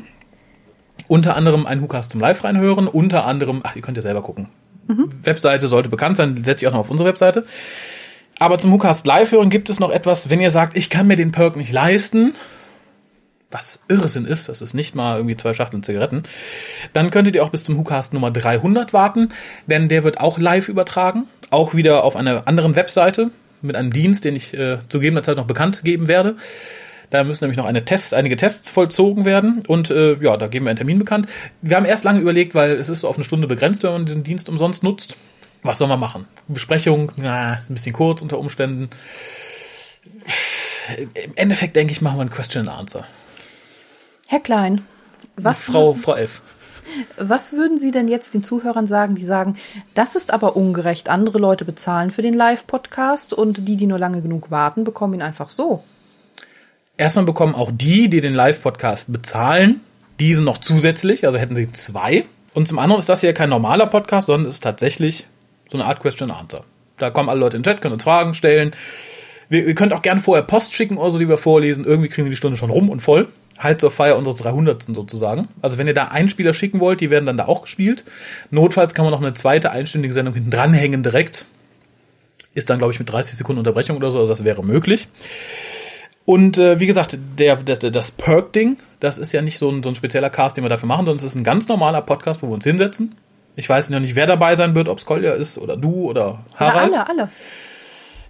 Unter anderem ein WhoCast zum Live reinhören. Unter anderem, ach, ihr könnt ja selber gucken. Mhm. Webseite sollte bekannt sein, setze ich auch noch auf unsere Webseite. Aber zum WhoCast Live hören gibt es noch etwas, wenn ihr sagt, ich kann mir den Perk nicht leisten, was Irrsinn ist, das ist nicht mal irgendwie zwei Schachteln Zigaretten, dann könntet ihr auch bis zum WhoCast Nummer 300 warten, denn der wird auch live übertragen, auch wieder auf einer anderen Webseite mit einem Dienst, den ich äh, zu gegebener Zeit noch bekannt geben werde. Da müssen nämlich noch eine Test, einige Tests vollzogen werden und äh, ja, da geben wir einen Termin bekannt. Wir haben erst lange überlegt, weil es ist so auf eine Stunde begrenzt, wenn man diesen Dienst umsonst nutzt. Was soll man machen? Besprechung, na, ist ein bisschen kurz unter Umständen. Im Endeffekt denke ich, machen wir ein Question and Answer. Herr Klein, was Frau Frau F. Was würden Sie denn jetzt den Zuhörern sagen, die sagen, das ist aber ungerecht, andere Leute bezahlen für den Live-Podcast und die, die nur lange genug warten, bekommen ihn einfach so? Erstmal bekommen auch die, die den Live-Podcast bezahlen, diesen noch zusätzlich, also hätten sie zwei. Und zum anderen ist das hier kein normaler Podcast, sondern ist tatsächlich so eine Art Question-Answer. Da kommen alle Leute in den Chat, können uns Fragen stellen. Wir, ihr könnt auch gerne vorher Post schicken oder so, die wir vorlesen. Irgendwie kriegen wir die Stunde schon rum und voll. Halt zur Feier unseres 300. sozusagen. Also wenn ihr da Einspieler schicken wollt, die werden dann da auch gespielt. Notfalls kann man noch eine zweite einstündige Sendung hinten dranhängen direkt. Ist dann, glaube ich, mit 30 Sekunden Unterbrechung oder so, also das wäre möglich. Und äh, wie gesagt, der, das, das Perk-Ding, das ist ja nicht so ein, so ein spezieller Cast, den wir dafür machen, sondern es ist ein ganz normaler Podcast, wo wir uns hinsetzen. Ich weiß noch nicht, wer dabei sein wird, ob es Kolja ist oder du oder Harald. Ja, alle, alle.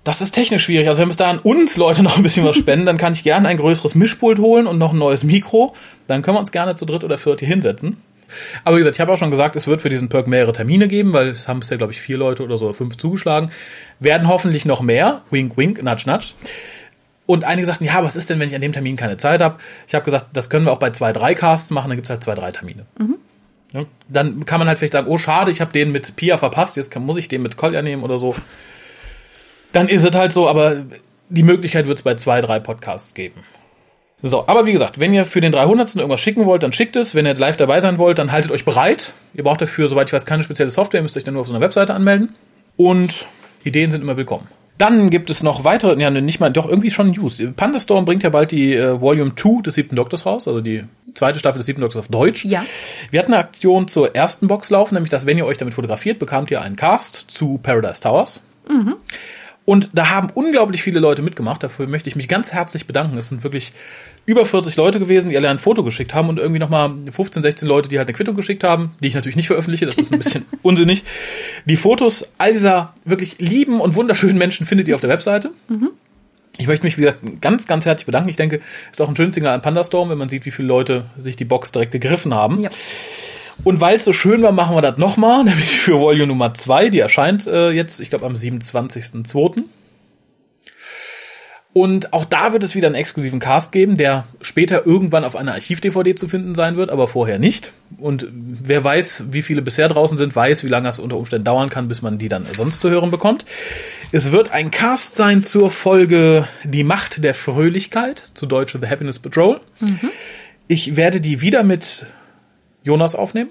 Das ist technisch schwierig. Also wenn bis dahin uns Leute noch ein bisschen was spenden, dann kann ich gerne ein größeres Mischpult holen und noch ein neues Mikro. Dann können wir uns gerne zu dritt oder viert hier hinsetzen. Aber wie gesagt, ich habe auch schon gesagt, es wird für diesen Perk mehrere Termine geben, weil es haben bisher, glaube ich, vier Leute oder so fünf zugeschlagen. Werden hoffentlich noch mehr. Wink, wink, nudge, nudge. Und einige sagten, ja, was ist denn, wenn ich an dem Termin keine Zeit habe? Ich habe gesagt, das können wir auch bei zwei, drei Casts machen, dann gibt's halt zwei, drei Termine. Mhm. Ja, dann kann man halt vielleicht sagen, oh schade, ich habe den mit Pia verpasst, jetzt kann, muss ich den mit Kolja nehmen oder so. Dann ist es halt so, aber die Möglichkeit wird es bei zwei, drei Podcasts geben. So, aber wie gesagt, wenn ihr für den 300. irgendwas schicken wollt, dann schickt es. Wenn ihr live dabei sein wollt, dann haltet euch bereit. Ihr braucht dafür, soweit ich weiß, keine spezielle Software, ihr müsst euch dann nur auf so einer Webseite anmelden. Und Ideen sind immer willkommen. Dann gibt es noch weitere, ja, nicht mal, doch irgendwie schon News. Pandastorm bringt ja bald die äh, Volume 2 des siebten Doktors raus, also die zweite Staffel des siebten Doktors auf Deutsch. Ja. Wir hatten eine Aktion zur ersten Box laufen, nämlich dass, wenn ihr euch damit fotografiert, bekamt ihr einen Cast zu Paradise Towers. Mhm. Und da haben unglaublich viele Leute mitgemacht. Dafür möchte ich mich ganz herzlich bedanken. Es sind wirklich über 40 Leute gewesen, die alle ein Foto geschickt haben und irgendwie nochmal 15, 16 Leute, die halt eine Quittung geschickt haben, die ich natürlich nicht veröffentliche, das ist ein bisschen unsinnig. Die Fotos all dieser wirklich lieben und wunderschönen Menschen findet ihr auf der Webseite. Mhm. Ich möchte mich, wie gesagt, ganz, ganz herzlich bedanken. Ich denke, es ist auch ein schönes Signal an Pandastorm, wenn man sieht, wie viele Leute sich die Box direkt gegriffen haben. Ja. Und weil es so schön war, machen wir das nochmal, nämlich für Volume Nummer 2. Die erscheint äh, jetzt, ich glaube, am 27.02. Und auch da wird es wieder einen exklusiven Cast geben, der später irgendwann auf einer Archiv-DVD zu finden sein wird, aber vorher nicht. Und wer weiß, wie viele bisher draußen sind, weiß, wie lange es unter Umständen dauern kann, bis man die dann sonst zu hören bekommt. Es wird ein Cast sein zur Folge Die Macht der Fröhlichkeit, zu Deutsch The Happiness Patrol. Mhm. Ich werde die wieder mit Jonas aufnehmen.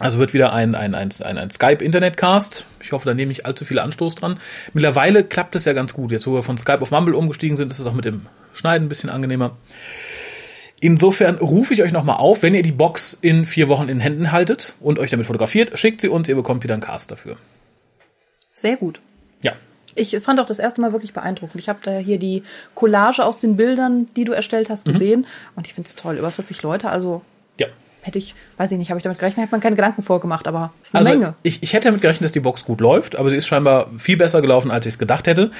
Also wird wieder ein, ein, ein, ein, ein Skype-Internet-Cast. Ich hoffe, da nehme ich allzu viel Anstoß dran. Mittlerweile klappt es ja ganz gut. Jetzt, wo wir von Skype auf Mumble umgestiegen sind, ist es auch mit dem Schneiden ein bisschen angenehmer. Insofern rufe ich euch nochmal auf, wenn ihr die Box in vier Wochen in Händen haltet und euch damit fotografiert, schickt sie uns, ihr bekommt wieder einen Cast dafür. Sehr gut. Ja. Ich fand auch das erste Mal wirklich beeindruckend. Ich habe da hier die Collage aus den Bildern, die du erstellt hast, mhm. gesehen. Mhm. Und ich finde es toll. Über 40 Leute, also hätte ich, weiß ich nicht, habe ich damit gerechnet, hätte man keine Gedanken vorgemacht, aber es ist eine also Menge. Ich, ich hätte damit gerechnet, dass die Box gut läuft, aber sie ist scheinbar viel besser gelaufen, als ich es gedacht hätte.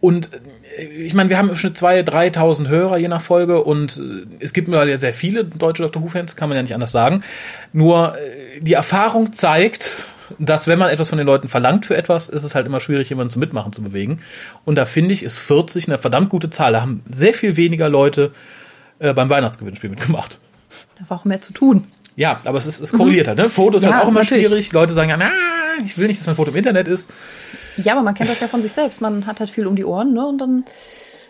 Und äh, ich meine, wir haben im Schnitt 2.000, 3.000 Hörer je nach Folge und äh, es gibt mittlerweile sehr viele deutsche Doctor Who-Fans, kann man ja nicht anders sagen. Nur äh, die Erfahrung zeigt, dass wenn man etwas von den Leuten verlangt für etwas, ist es halt immer schwierig, jemanden zum Mitmachen zu bewegen. Und da finde ich, ist 40 eine verdammt gute Zahl. Da haben sehr viel weniger Leute äh, beim Weihnachtsgewinnspiel mitgemacht. War auch mehr zu tun. Ja, aber es ist, es korreliert halt, ne? Fotos ja, halt auch immer natürlich. schwierig. Leute sagen ja, na, ich will nicht, dass mein Foto im Internet ist. Ja, aber man kennt das ja von sich selbst. Man hat halt viel um die Ohren, ne? Und dann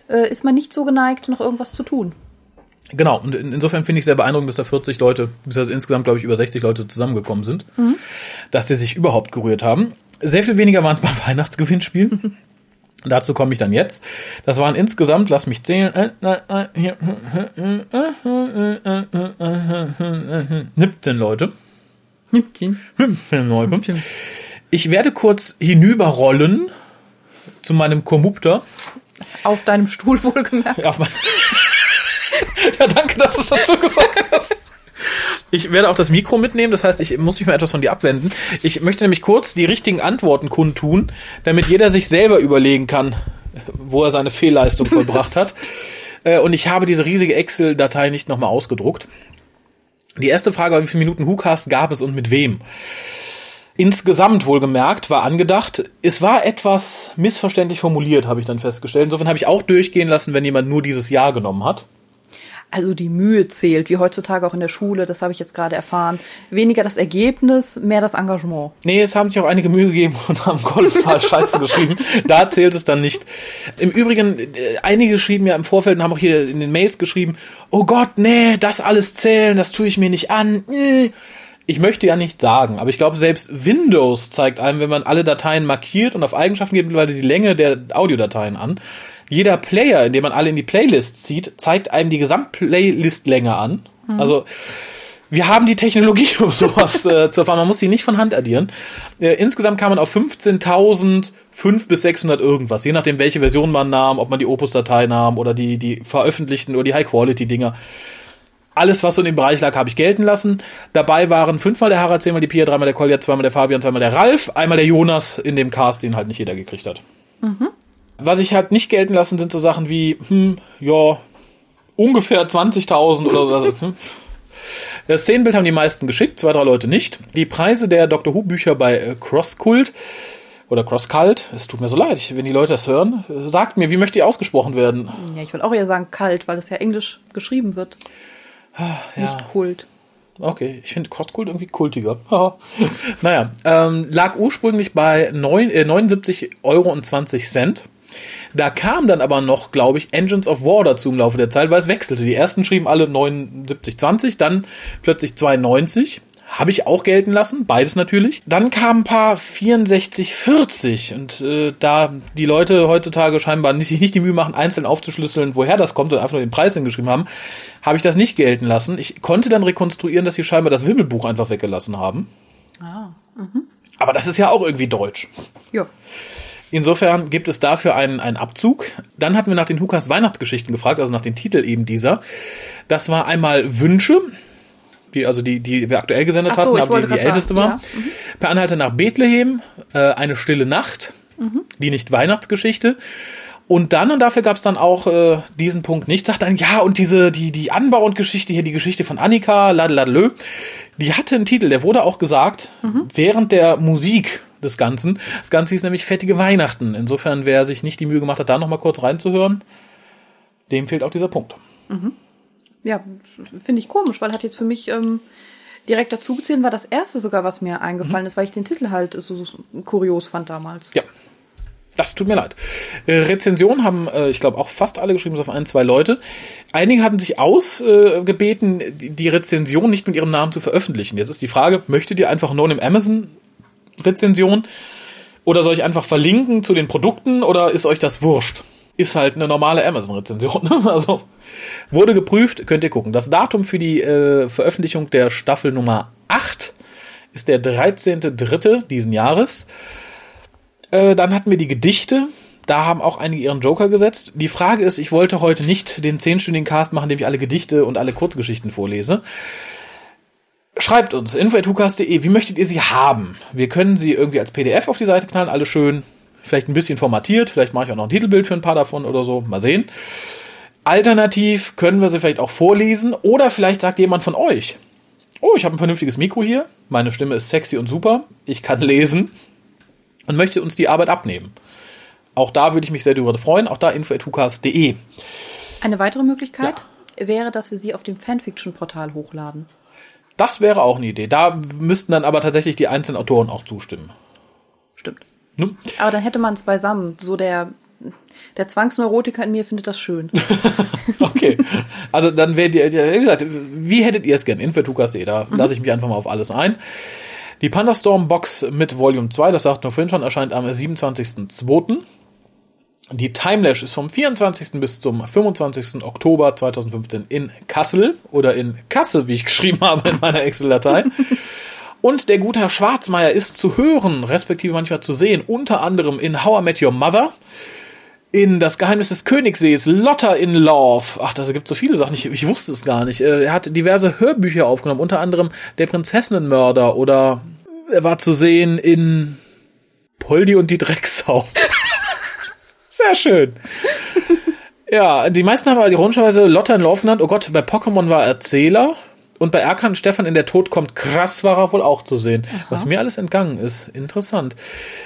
äh, ist man nicht so geneigt, noch irgendwas zu tun. Genau, und insofern finde ich sehr beeindruckend, dass da 40 Leute, beziehungsweise insgesamt, glaube ich, über 60 Leute zusammengekommen sind, mhm. dass die sich überhaupt gerührt haben. Sehr viel weniger waren es beim Weihnachtsgewinnspiel. Dazu komme ich dann jetzt. Das waren insgesamt, lass mich zählen, 17 Leute. 17. 17 Leute. Ich werde kurz hinüberrollen zu meinem Kormupter. Auf deinem Stuhl wohlgemerkt. Erstmal. ja, danke, dass du es dazu gesagt hast. Ich werde auch das Mikro mitnehmen, das heißt, ich muss mich mal etwas von dir abwenden. Ich möchte nämlich kurz die richtigen Antworten kundtun, damit jeder sich selber überlegen kann, wo er seine Fehlleistung vollbracht hat. Äh, und ich habe diese riesige Excel-Datei nicht nochmal ausgedruckt. Die erste Frage war, wie viele Minuten WhoCast gab es und mit wem? Insgesamt wohlgemerkt war angedacht. Es war etwas missverständlich formuliert, habe ich dann festgestellt. Insofern habe ich auch durchgehen lassen, wenn jemand nur dieses Jahr genommen hat. Also die Mühe zählt, wie heutzutage auch in der Schule, das habe ich jetzt gerade erfahren. Weniger das Ergebnis, mehr das Engagement. Nee, es haben sich auch einige Mühe gegeben und haben kolossal Scheiße geschrieben. Da zählt es dann nicht. Im Übrigen, äh, einige schrieben ja im Vorfeld und haben auch hier in den Mails geschrieben, oh Gott, nee, das alles zählen, das tue ich mir nicht an. Äh. Ich möchte ja nicht sagen, aber ich glaube, selbst Windows zeigt einem, wenn man alle Dateien markiert und auf Eigenschaften geht mittlerweile die Länge der Audiodateien an Jeder Player, in dem man alle in die Playlist zieht, zeigt einem die Gesamtplaylistlänge an. Mhm. Also wir haben die Technologie, um sowas äh, zu erfahren. Man muss die nicht von Hand addieren. Äh, insgesamt kam man auf 15.005 bis 600 irgendwas, je nachdem, welche Version man nahm, ob man die Opus-Datei nahm oder die, die veröffentlichten oder die High-Quality-Dinger. Alles, was so in dem Bereich lag, habe ich gelten lassen. Dabei waren fünfmal der Harald, zehnmal die Pia, dreimal der Kolja, zweimal der Fabian, zweimal der Ralf, einmal der Jonas in dem Cast, den halt nicht jeder gekriegt hat. Mhm. Was ich halt nicht gelten lassen, sind so Sachen wie, hm, ja, ungefähr 20.000 oder so. Hm. Das Szenenbild haben die meisten geschickt, zwei, drei Leute nicht. Die Preise der Dr. Who Bücher bei äh, Crosskult oder Crosscult, es tut mir so leid, wenn die Leute das hören, sagt mir, wie möchte die ausgesprochen werden? Ja, ich würde auch eher sagen kalt, weil es ja englisch geschrieben wird. Ah, ja. Nicht Kult. Okay, ich finde Crosskult irgendwie kultiger. naja, ähm, lag ursprünglich bei 9, äh, 79 Euro und 20 Cent. Da kam dann aber noch, glaube ich, Engines of War dazu im Laufe der Zeit, weil es wechselte. Die ersten schrieben alle 79,20, dann plötzlich 92. Habe ich auch gelten lassen, beides natürlich. Dann kamen ein paar 64,40 und äh, da die Leute heutzutage scheinbar nicht, sich nicht die Mühe machen, einzeln aufzuschlüsseln, woher das kommt und einfach nur den Preis hingeschrieben haben, habe ich das nicht gelten lassen. Ich konnte dann rekonstruieren, dass sie scheinbar das Wimmelbuch einfach weggelassen haben. Ah. Mhm. Aber das ist ja auch irgendwie deutsch. Ja. Insofern gibt es dafür einen, einen Abzug. Dann hatten wir nach den Hukas Weihnachtsgeschichten gefragt, also nach den Titel eben dieser. Das war einmal Wünsche, die, also die, die wir aktuell gesendet so, hatten, aber die, die älteste war. Ja. Mhm. Per Anhalter nach Bethlehem, äh, eine stille Nacht, mhm. die nicht Weihnachtsgeschichte. Und dann, und dafür gab es dann auch äh, diesen Punkt nicht, sagt dann, ja, und diese, die, die Anbau und Geschichte hier, die Geschichte von Annika, ladeladlö, die hatte einen Titel, der wurde auch gesagt, mhm. während der Musik des Ganzen. Das Ganze hieß nämlich Fettige Weihnachten. Insofern, wer sich nicht die Mühe gemacht hat, da nochmal kurz reinzuhören, dem fehlt auch dieser Punkt. Mhm. Ja, finde ich komisch, weil hat jetzt für mich ähm, direkt dazu gezählt, war das erste sogar, was mir eingefallen mhm. ist, weil ich den Titel halt so, so kurios fand damals. Ja. Das tut mir leid. Äh, Rezensionen haben, äh, ich glaube, auch fast alle geschrieben, bis auf ein, zwei Leute. Einige hatten sich ausgebeten, äh, die Rezension nicht mit ihrem Namen zu veröffentlichen. Jetzt ist die Frage, möchtet ihr einfach nur im Amazon Rezension? Oder soll ich einfach verlinken zu den Produkten oder ist euch das wurscht? Ist halt eine normale Amazon-Rezension. Ne? Also wurde geprüft, könnt ihr gucken. Das Datum für die äh, Veröffentlichung der Staffel Nummer 8 ist der 13.3. diesen Jahres. Äh, dann hatten wir die Gedichte. Da haben auch einige ihren Joker gesetzt. Die Frage ist, ich wollte heute nicht den 10-stündigen Cast machen, in dem ich alle Gedichte und alle Kurzgeschichten vorlese. Schreibt uns info.hukas.de, wie möchtet ihr sie haben? Wir können sie irgendwie als PDF auf die Seite knallen, alle schön, vielleicht ein bisschen formatiert, vielleicht mache ich auch noch ein Titelbild für ein paar davon oder so, mal sehen. Alternativ können wir sie vielleicht auch vorlesen oder vielleicht sagt jemand von euch, oh, ich habe ein vernünftiges Mikro hier, meine Stimme ist sexy und super, ich kann lesen und möchte uns die Arbeit abnehmen. Auch da würde ich mich sehr darüber freuen, auch da info.hukas.de. Eine weitere Möglichkeit ja. wäre, dass wir sie auf dem Fanfiction-Portal hochladen. Das wäre auch eine Idee. Da müssten dann aber tatsächlich die einzelnen Autoren auch zustimmen. Stimmt. Hm? Aber dann hätte man es beisammen. So der, der Zwangsneurotiker in mir findet das schön. okay. Also dann wäre die, wie gesagt, wie hättet ihr es gern? Infertukas.de, da mhm. lasse ich mich einfach mal auf alles ein. Die Pandastorm Box mit Volume 2, das sagt nur vorhin schon, erscheint am 27.02. Die Timelash ist vom 24. bis zum 25. Oktober 2015 in Kassel oder in Kassel, wie ich geschrieben habe in meiner Excel-Datei. Und der gute Herr Schwarzmeier ist zu hören, respektive manchmal zu sehen, unter anderem in How I Met Your Mother, in Das Geheimnis des Königssees, Lotta in Love. Ach, da gibt so viele Sachen, ich, ich wusste es gar nicht. Äh, er hat diverse Hörbücher aufgenommen, unter anderem Der Prinzessinnenmörder oder er war zu sehen in Poldi und die Drecksau. Sehr schön. Ja, die meisten haben aber ironischerweise Lotta in Love genannt. Oh Gott, bei Pokémon war Erzähler. Und bei Erkan Stefan in der Tod kommt krass war er wohl auch zu sehen. Aha. Was mir alles entgangen ist. Interessant.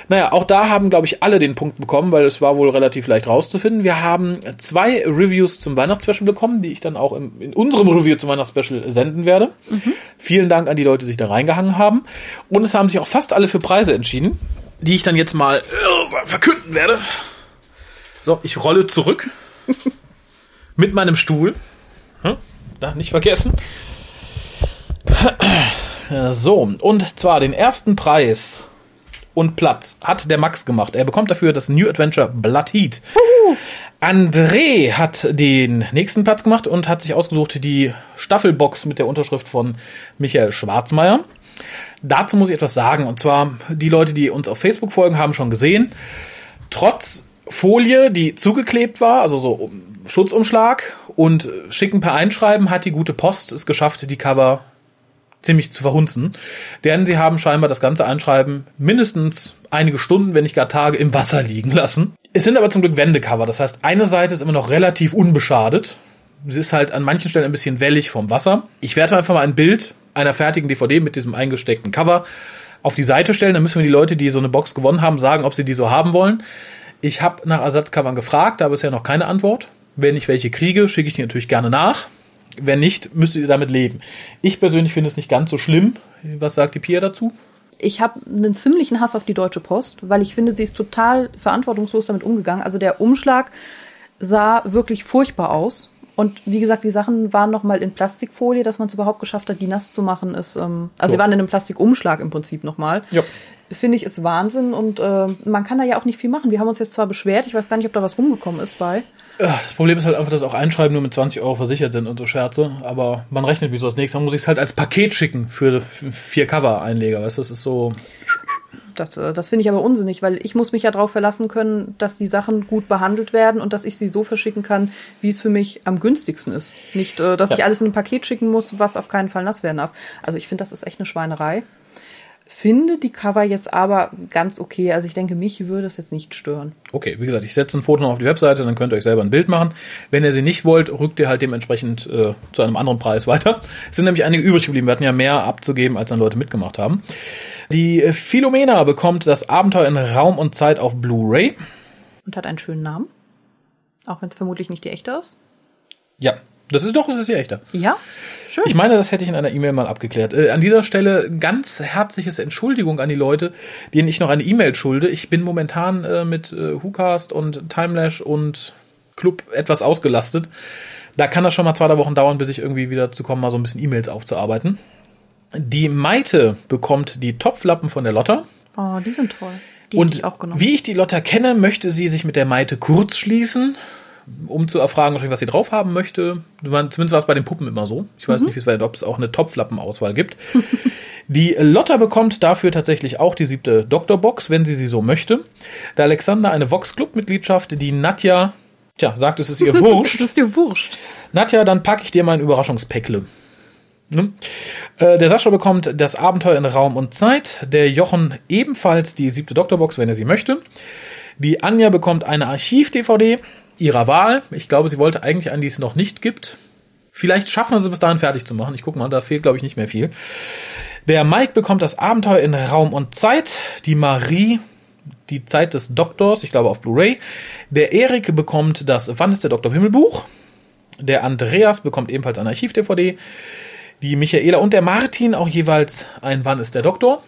Naja, auch da haben, glaube ich, alle den Punkt bekommen, weil es war wohl relativ leicht rauszufinden. Wir haben zwei Reviews zum Weihnachtsspecial bekommen, die ich dann auch im, in unserem Review zum Weihnachtsspecial senden werde. Mhm. Vielen Dank an die Leute, die sich da reingehangen haben. Und es haben sich auch fast alle für Preise entschieden, die ich dann jetzt mal äh, verkünden werde. So, ich rolle zurück mit meinem Stuhl. Hm? Da nicht vergessen. So, und zwar den ersten Preis und Platz hat der Max gemacht. Er bekommt dafür das New Adventure Blood Heat. André hat den nächsten Platz gemacht und hat sich ausgesucht die Staffelbox mit der Unterschrift von Michael Schwarzmeier. Dazu muss ich etwas sagen. Und zwar, die Leute, die uns auf Facebook folgen, haben schon gesehen, trotz Folie, die zugeklebt war, also so Schutzumschlag und schicken per Einschreiben, hat die gute Post es geschafft, die Cover ziemlich zu verhunzen. Denn sie haben scheinbar das ganze Einschreiben mindestens einige Stunden, wenn nicht gar Tage im Wasser liegen lassen. Es sind aber zum Glück Wendecover. Das heißt, eine Seite ist immer noch relativ unbeschadet. Sie ist halt an manchen Stellen ein bisschen wellig vom Wasser. Ich werde einfach mal ein Bild einer fertigen DVD mit diesem eingesteckten Cover auf die Seite stellen. Dann müssen wir die Leute, die so eine Box gewonnen haben, sagen, ob sie die so haben wollen. Ich habe nach Ersatzcovern gefragt, da bisher noch keine Antwort. Wenn ich welche kriege, schicke ich die natürlich gerne nach. Wenn nicht, müsstet ihr damit leben. Ich persönlich finde es nicht ganz so schlimm. Was sagt die Pia dazu? Ich habe einen ziemlichen Hass auf die Deutsche Post, weil ich finde, sie ist total verantwortungslos damit umgegangen. Also der Umschlag sah wirklich furchtbar aus. Und wie gesagt, die Sachen waren nochmal in Plastikfolie, dass man es überhaupt geschafft hat, die nass zu machen. Ist, ähm, also so. sie waren in einem Plastikumschlag im Prinzip nochmal. Ja. Finde ich, ist Wahnsinn und äh, man kann da ja auch nicht viel machen. Wir haben uns jetzt zwar beschwert, ich weiß gar nicht, ob da was rumgekommen ist bei. Das Problem ist halt einfach, dass auch Einschreiben nur mit 20 Euro versichert sind und so Scherze. Aber man rechnet wie so das nächste Mal, muss ich es halt als Paket schicken für vier Cover-Einleger. Weißt du, das ist so. Das, äh, das finde ich aber unsinnig, weil ich muss mich ja darauf verlassen können, dass die Sachen gut behandelt werden und dass ich sie so verschicken kann, wie es für mich am günstigsten ist. Nicht, äh, dass ja. ich alles in ein Paket schicken muss, was auf keinen Fall nass werden darf. Also ich finde, das ist echt eine Schweinerei finde die Cover jetzt aber ganz okay. Also ich denke, mich würde es jetzt nicht stören. Okay, wie gesagt, ich setze ein Foto noch auf die Webseite, dann könnt ihr euch selber ein Bild machen. Wenn ihr sie nicht wollt, rückt ihr halt dementsprechend äh, zu einem anderen Preis weiter. Es sind nämlich einige übrig geblieben. Wir hatten ja mehr abzugeben, als dann Leute mitgemacht haben. Die äh, Philomena bekommt das Abenteuer in Raum und Zeit auf Blu-ray. Und hat einen schönen Namen. Auch wenn es vermutlich nicht die echte ist. Ja, das ist doch, das ist ja echter. Ja, schön. Ich meine, das hätte ich in einer E-Mail mal abgeklärt. Äh, an dieser Stelle ganz herzliches Entschuldigung an die Leute, denen ich noch eine E-Mail schulde. Ich bin momentan äh, mit äh, WhoCast und Timelash und Club etwas ausgelastet. Da kann das schon mal zwei, drei Wochen dauern, bis ich irgendwie wieder zu kommen, mal so ein bisschen E-Mails aufzuarbeiten. Die Maite bekommt die Topflappen von der Lotta. Oh, die sind toll. Die und ich wie ich die Lotta kenne, möchte sie sich mit der Maite kurz schließen um zu erfragen, was sie drauf haben möchte. Zumindest war es bei den Puppen immer so. Ich weiß mhm. nicht, ob es auch eine Topflappenauswahl gibt. die Lotta bekommt dafür tatsächlich auch die siebte Doktorbox, wenn sie sie so möchte. Der Alexander eine Vox-Club-Mitgliedschaft, die Nadja, tja, sagt, es ist ihr Wurscht. das ist ihr Wurscht. Nadja, dann packe ich dir mein Überraschungspäckle. Ne? Äh, der Sascha bekommt das Abenteuer in Raum und Zeit. Der Jochen ebenfalls die siebte Doktorbox, wenn er sie möchte. Die Anja bekommt eine Archiv-DVD ihrer Wahl. Ich glaube, sie wollte eigentlich einen, die es noch nicht gibt. Vielleicht schaffen wir sie bis dahin fertig zu machen. Ich guck mal, da fehlt, glaube ich, nicht mehr viel. Der Mike bekommt das Abenteuer in Raum und Zeit. Die Marie die Zeit des Doktors, ich glaube auf Blu-ray. Der Erik bekommt das Wann ist der Doktor Himmelbuch. Der Andreas bekommt ebenfalls ein Archiv-DVD. Die Michaela und der Martin auch jeweils ein Wann ist der Doktor.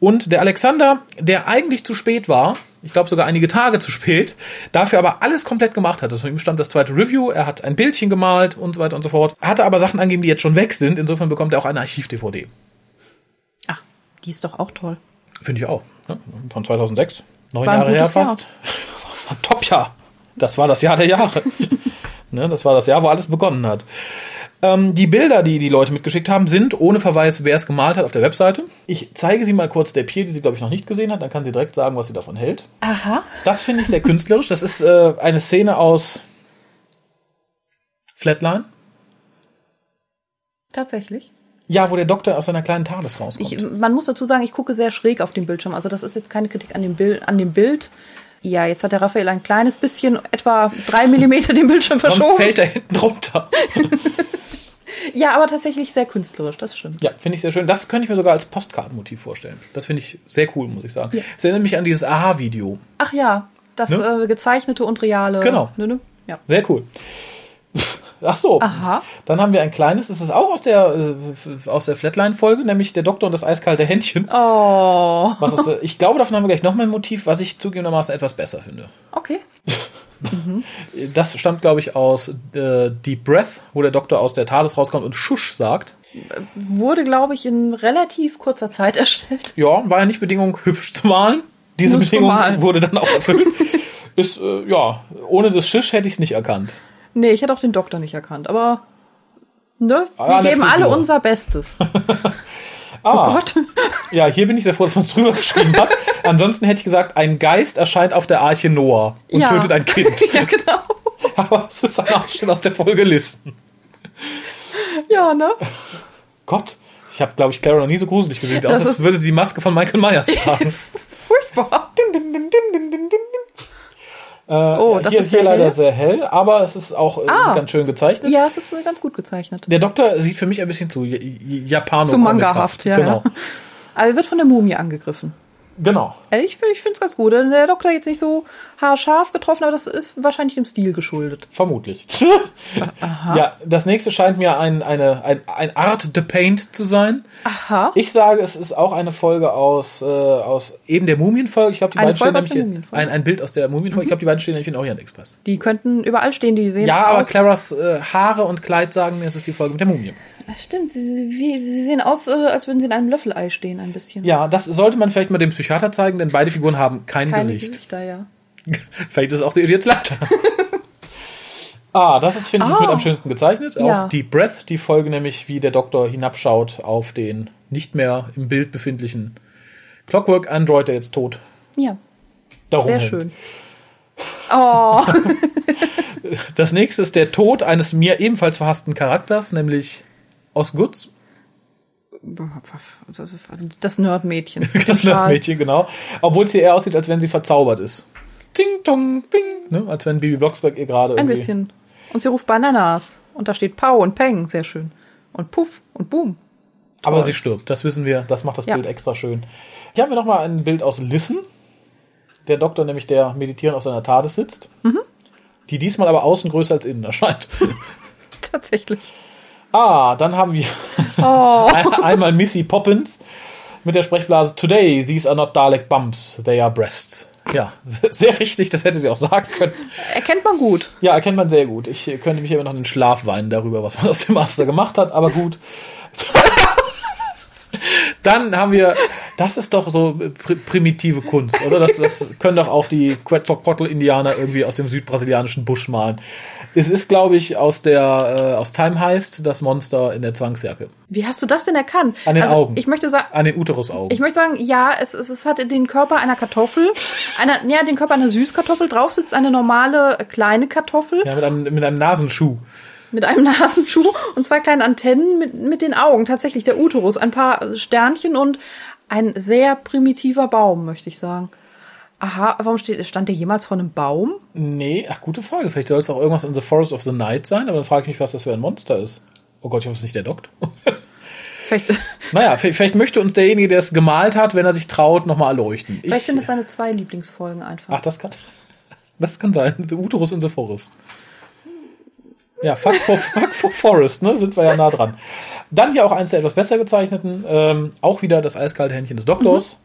Und der Alexander, der eigentlich zu spät war, ich glaube sogar einige Tage zu spät, dafür aber alles komplett gemacht hat. Also von ihm stammt das zweite Review, er hat ein Bildchen gemalt und so weiter und so fort. Hatte aber Sachen angegeben, die jetzt schon weg sind. Insofern bekommt er auch eine Archiv-DVD. Ach, die ist doch auch toll. Finde ich auch. Ne? Von 2006. Neun Jahre her fast. Top-Jahr. Das war das Jahr der Jahre. ne? Das war das Jahr, wo alles begonnen hat. Ähm, die Bilder, die die Leute mitgeschickt haben, sind ohne Verweis, wer es gemalt hat, auf der Webseite. Ich zeige sie mal kurz der Pier, die sie, glaube ich, noch nicht gesehen hat. Dann kann sie direkt sagen, was sie davon hält. Aha. Das finde ich sehr künstlerisch. Das ist äh, eine Szene aus Flatline. Tatsächlich. Ja, wo der Doktor aus seiner kleinen TARDIS rauskommt. Ich, man muss dazu sagen, ich gucke sehr schräg auf den Bildschirm. Also das ist jetzt keine Kritik an dem, Bild, an dem Bild. Ja, jetzt hat der Raphael ein kleines bisschen, etwa drei Millimeter den Bildschirm verschoben. Sonst fällt er hinten runter. Ja, aber tatsächlich sehr künstlerisch, das stimmt. Ja, finde ich sehr schön. Das könnte ich mir sogar als Postkartenmotiv vorstellen. Das finde ich sehr cool, muss ich sagen. Ja. Es erinnert mich an dieses Aha-Video. Ach ja, das ne? äh, gezeichnete und reale. Genau. Ne, ne? Ja. Sehr cool. Ach so. Aha. Dann haben wir ein kleines, das ist auch aus der, äh, aus der Flatline-Folge, nämlich der Doktor und das eiskalte Händchen. Oh. Ist, äh, ich glaube, davon haben wir gleich noch mal ein Motiv, was ich zugegebenermaßen etwas besser finde. Okay. Mhm. Das stammt, glaube ich, aus äh, Deep Breath, wo der Doktor aus der TARDIS rauskommt und Schusch sagt. Wurde, glaube ich, in relativ kurzer Zeit erstellt. Ja, war ja nicht Bedingung, hübsch zu malen. Diese Bedingung wurde dann auch erfüllt. Ist, äh, ja, ohne das Schisch hätte ich es nicht erkannt. Nee, ich hätte auch den Doktor nicht erkannt, aber ne, wir Ah, eine geben alle unser Bestes. Ah, Oh Gott. ja, hier bin ich sehr froh, dass man es drüber geschrieben hat. Ansonsten hätte ich gesagt, ein Geist erscheint auf der Arche Noah und Ja. tötet ein Kind. ja, genau. Aber es ist ein Ausschnitt aus der Folge Listen. Ja, ne? Gott, ich habe, glaube ich, Clara noch nie so gruselig gesehen. Aus, als würde sie die Maske von Michael Myers tragen. Furchtbar. Äh, Oh, ja, das hier ist hier leider hell. sehr hell, aber es ist auch äh, Ah. ganz schön gezeichnet. Ja, es ist äh, ganz gut gezeichnet. Der Doktor sieht für mich ein bisschen zu J- J- Japano. Zu mangahaft, ja, Genau. ja. Aber er wird von der Mumie angegriffen. Genau. Ich, ich finde es ganz gut. Der Doktor jetzt nicht so haarscharf getroffen, aber das ist wahrscheinlich dem Stil geschuldet. Vermutlich. Ja, das nächste scheint mir ein, eine, ein, ein Art the Paint zu sein. Aha. Ich sage, es ist auch eine Folge aus, äh, aus eben der Mumienfolge. Ich glaube, die Eine beiden stehen Folge aus nämlich ein, ein Bild aus der Mumienfolge. Ich glaube, die beiden stehen nämlich in Orient Express. Die könnten überall stehen, die sehen Ja, aber. Claras äh, Haare und Kleid sagen mir, es ist die Folge mit der Mumie. Das stimmt, sie, wie, sie sehen aus, äh, als würden sie in einem Löffelei stehen, ein bisschen. Ja, das sollte man vielleicht mal dem Psychiater zeigen, denn beide Figuren haben kein Keine Gesicht. Gesichter, ja. Vielleicht ist auch der Idiots Leiter. ah, das ist, finde ich, mit Ah. am schönsten gezeichnet. Ja. Auch die Breath, die Folge nämlich, wie der Doktor hinabschaut auf den nicht mehr im Bild befindlichen Clockwork Android, der jetzt tot Ja, darum sehr hängt. schön. Oh, Das nächste ist der Tod eines mir ebenfalls verhassten Charakters, nämlich aus Goods. das Nerdmädchen. Das Nerdmädchen, genau. Obwohl sie eher aussieht, als wenn sie verzaubert ist. Ting, tong, bing. Ne? Als wenn Bibi Blocksberg ihr gerade Ein bisschen. Und sie ruft Bananas. Und da steht Pau und Peng, sehr schön. Und Puff und Boom. Aber sie stirbt, das wissen wir. Das macht das Ja. Bild extra schön. Hier haben wir nochmal ein Bild aus Listen. Der Doktor, nämlich der meditierend auf seiner TARDIS sitzt. Mhm. Die diesmal aber außen größer als innen erscheint. Tatsächlich. Ah, dann haben wir Oh. einmal Missy Poppins mit der Sprechblase Today, these are not Dalek bumps, they are breasts. Ja, sehr richtig, das hätte sie auch sagen können. Erkennt man gut. Ja, erkennt man sehr gut. Ich äh, könnte mich immer noch in den Schlaf weinen darüber, was man aus dem Master gemacht hat, aber gut. Dann haben wir, das ist doch so pri primitive Kunst, oder? Das, das können doch auch die Quetzalcoatl-Indianer irgendwie aus dem südbrasilianischen Busch malen. Es ist, glaube ich, aus der äh, aus Time Heist das Monster in der Zwangsjacke. Wie hast du das denn erkannt? An den also, Augen. Ich möchte sagen, An den Uterusaugen. ich möchte sagen, ja, es, es, es hat den Körper einer Kartoffel, einer, ja, den Körper einer Süßkartoffel. Drauf sitzt eine normale äh, kleine Kartoffel Ja, mit einem, mit einem Nasenschuh. mit einem Nasenschuh und zwei kleinen Antennen mit, mit den Augen. Tatsächlich der Uterus, ein paar Sternchen und ein sehr primitiver Baum, möchte ich sagen. Aha, warum steht, stand der jemals vor einem Baum? Nee, ach, gute Frage. Vielleicht soll es auch irgendwas in The Forest of the Night sein, aber dann frage ich mich, was das für ein Monster ist. Oh Gott, ich hoffe, es ist nicht der Doktor. Vielleicht, naja, vielleicht möchte uns derjenige, der es gemalt hat, wenn er sich traut, nochmal erleuchten. Ich, vielleicht sind das seine zwei Lieblingsfolgen einfach. ach, das kann, das kann sein. The Uterus in the Forest. Ja, Fuck for, fuck for Forest, ne? Sind wir ja nah dran. Dann hier auch eins der etwas besser gezeichneten. Ähm, auch wieder das eiskalte Händchen des Doktors.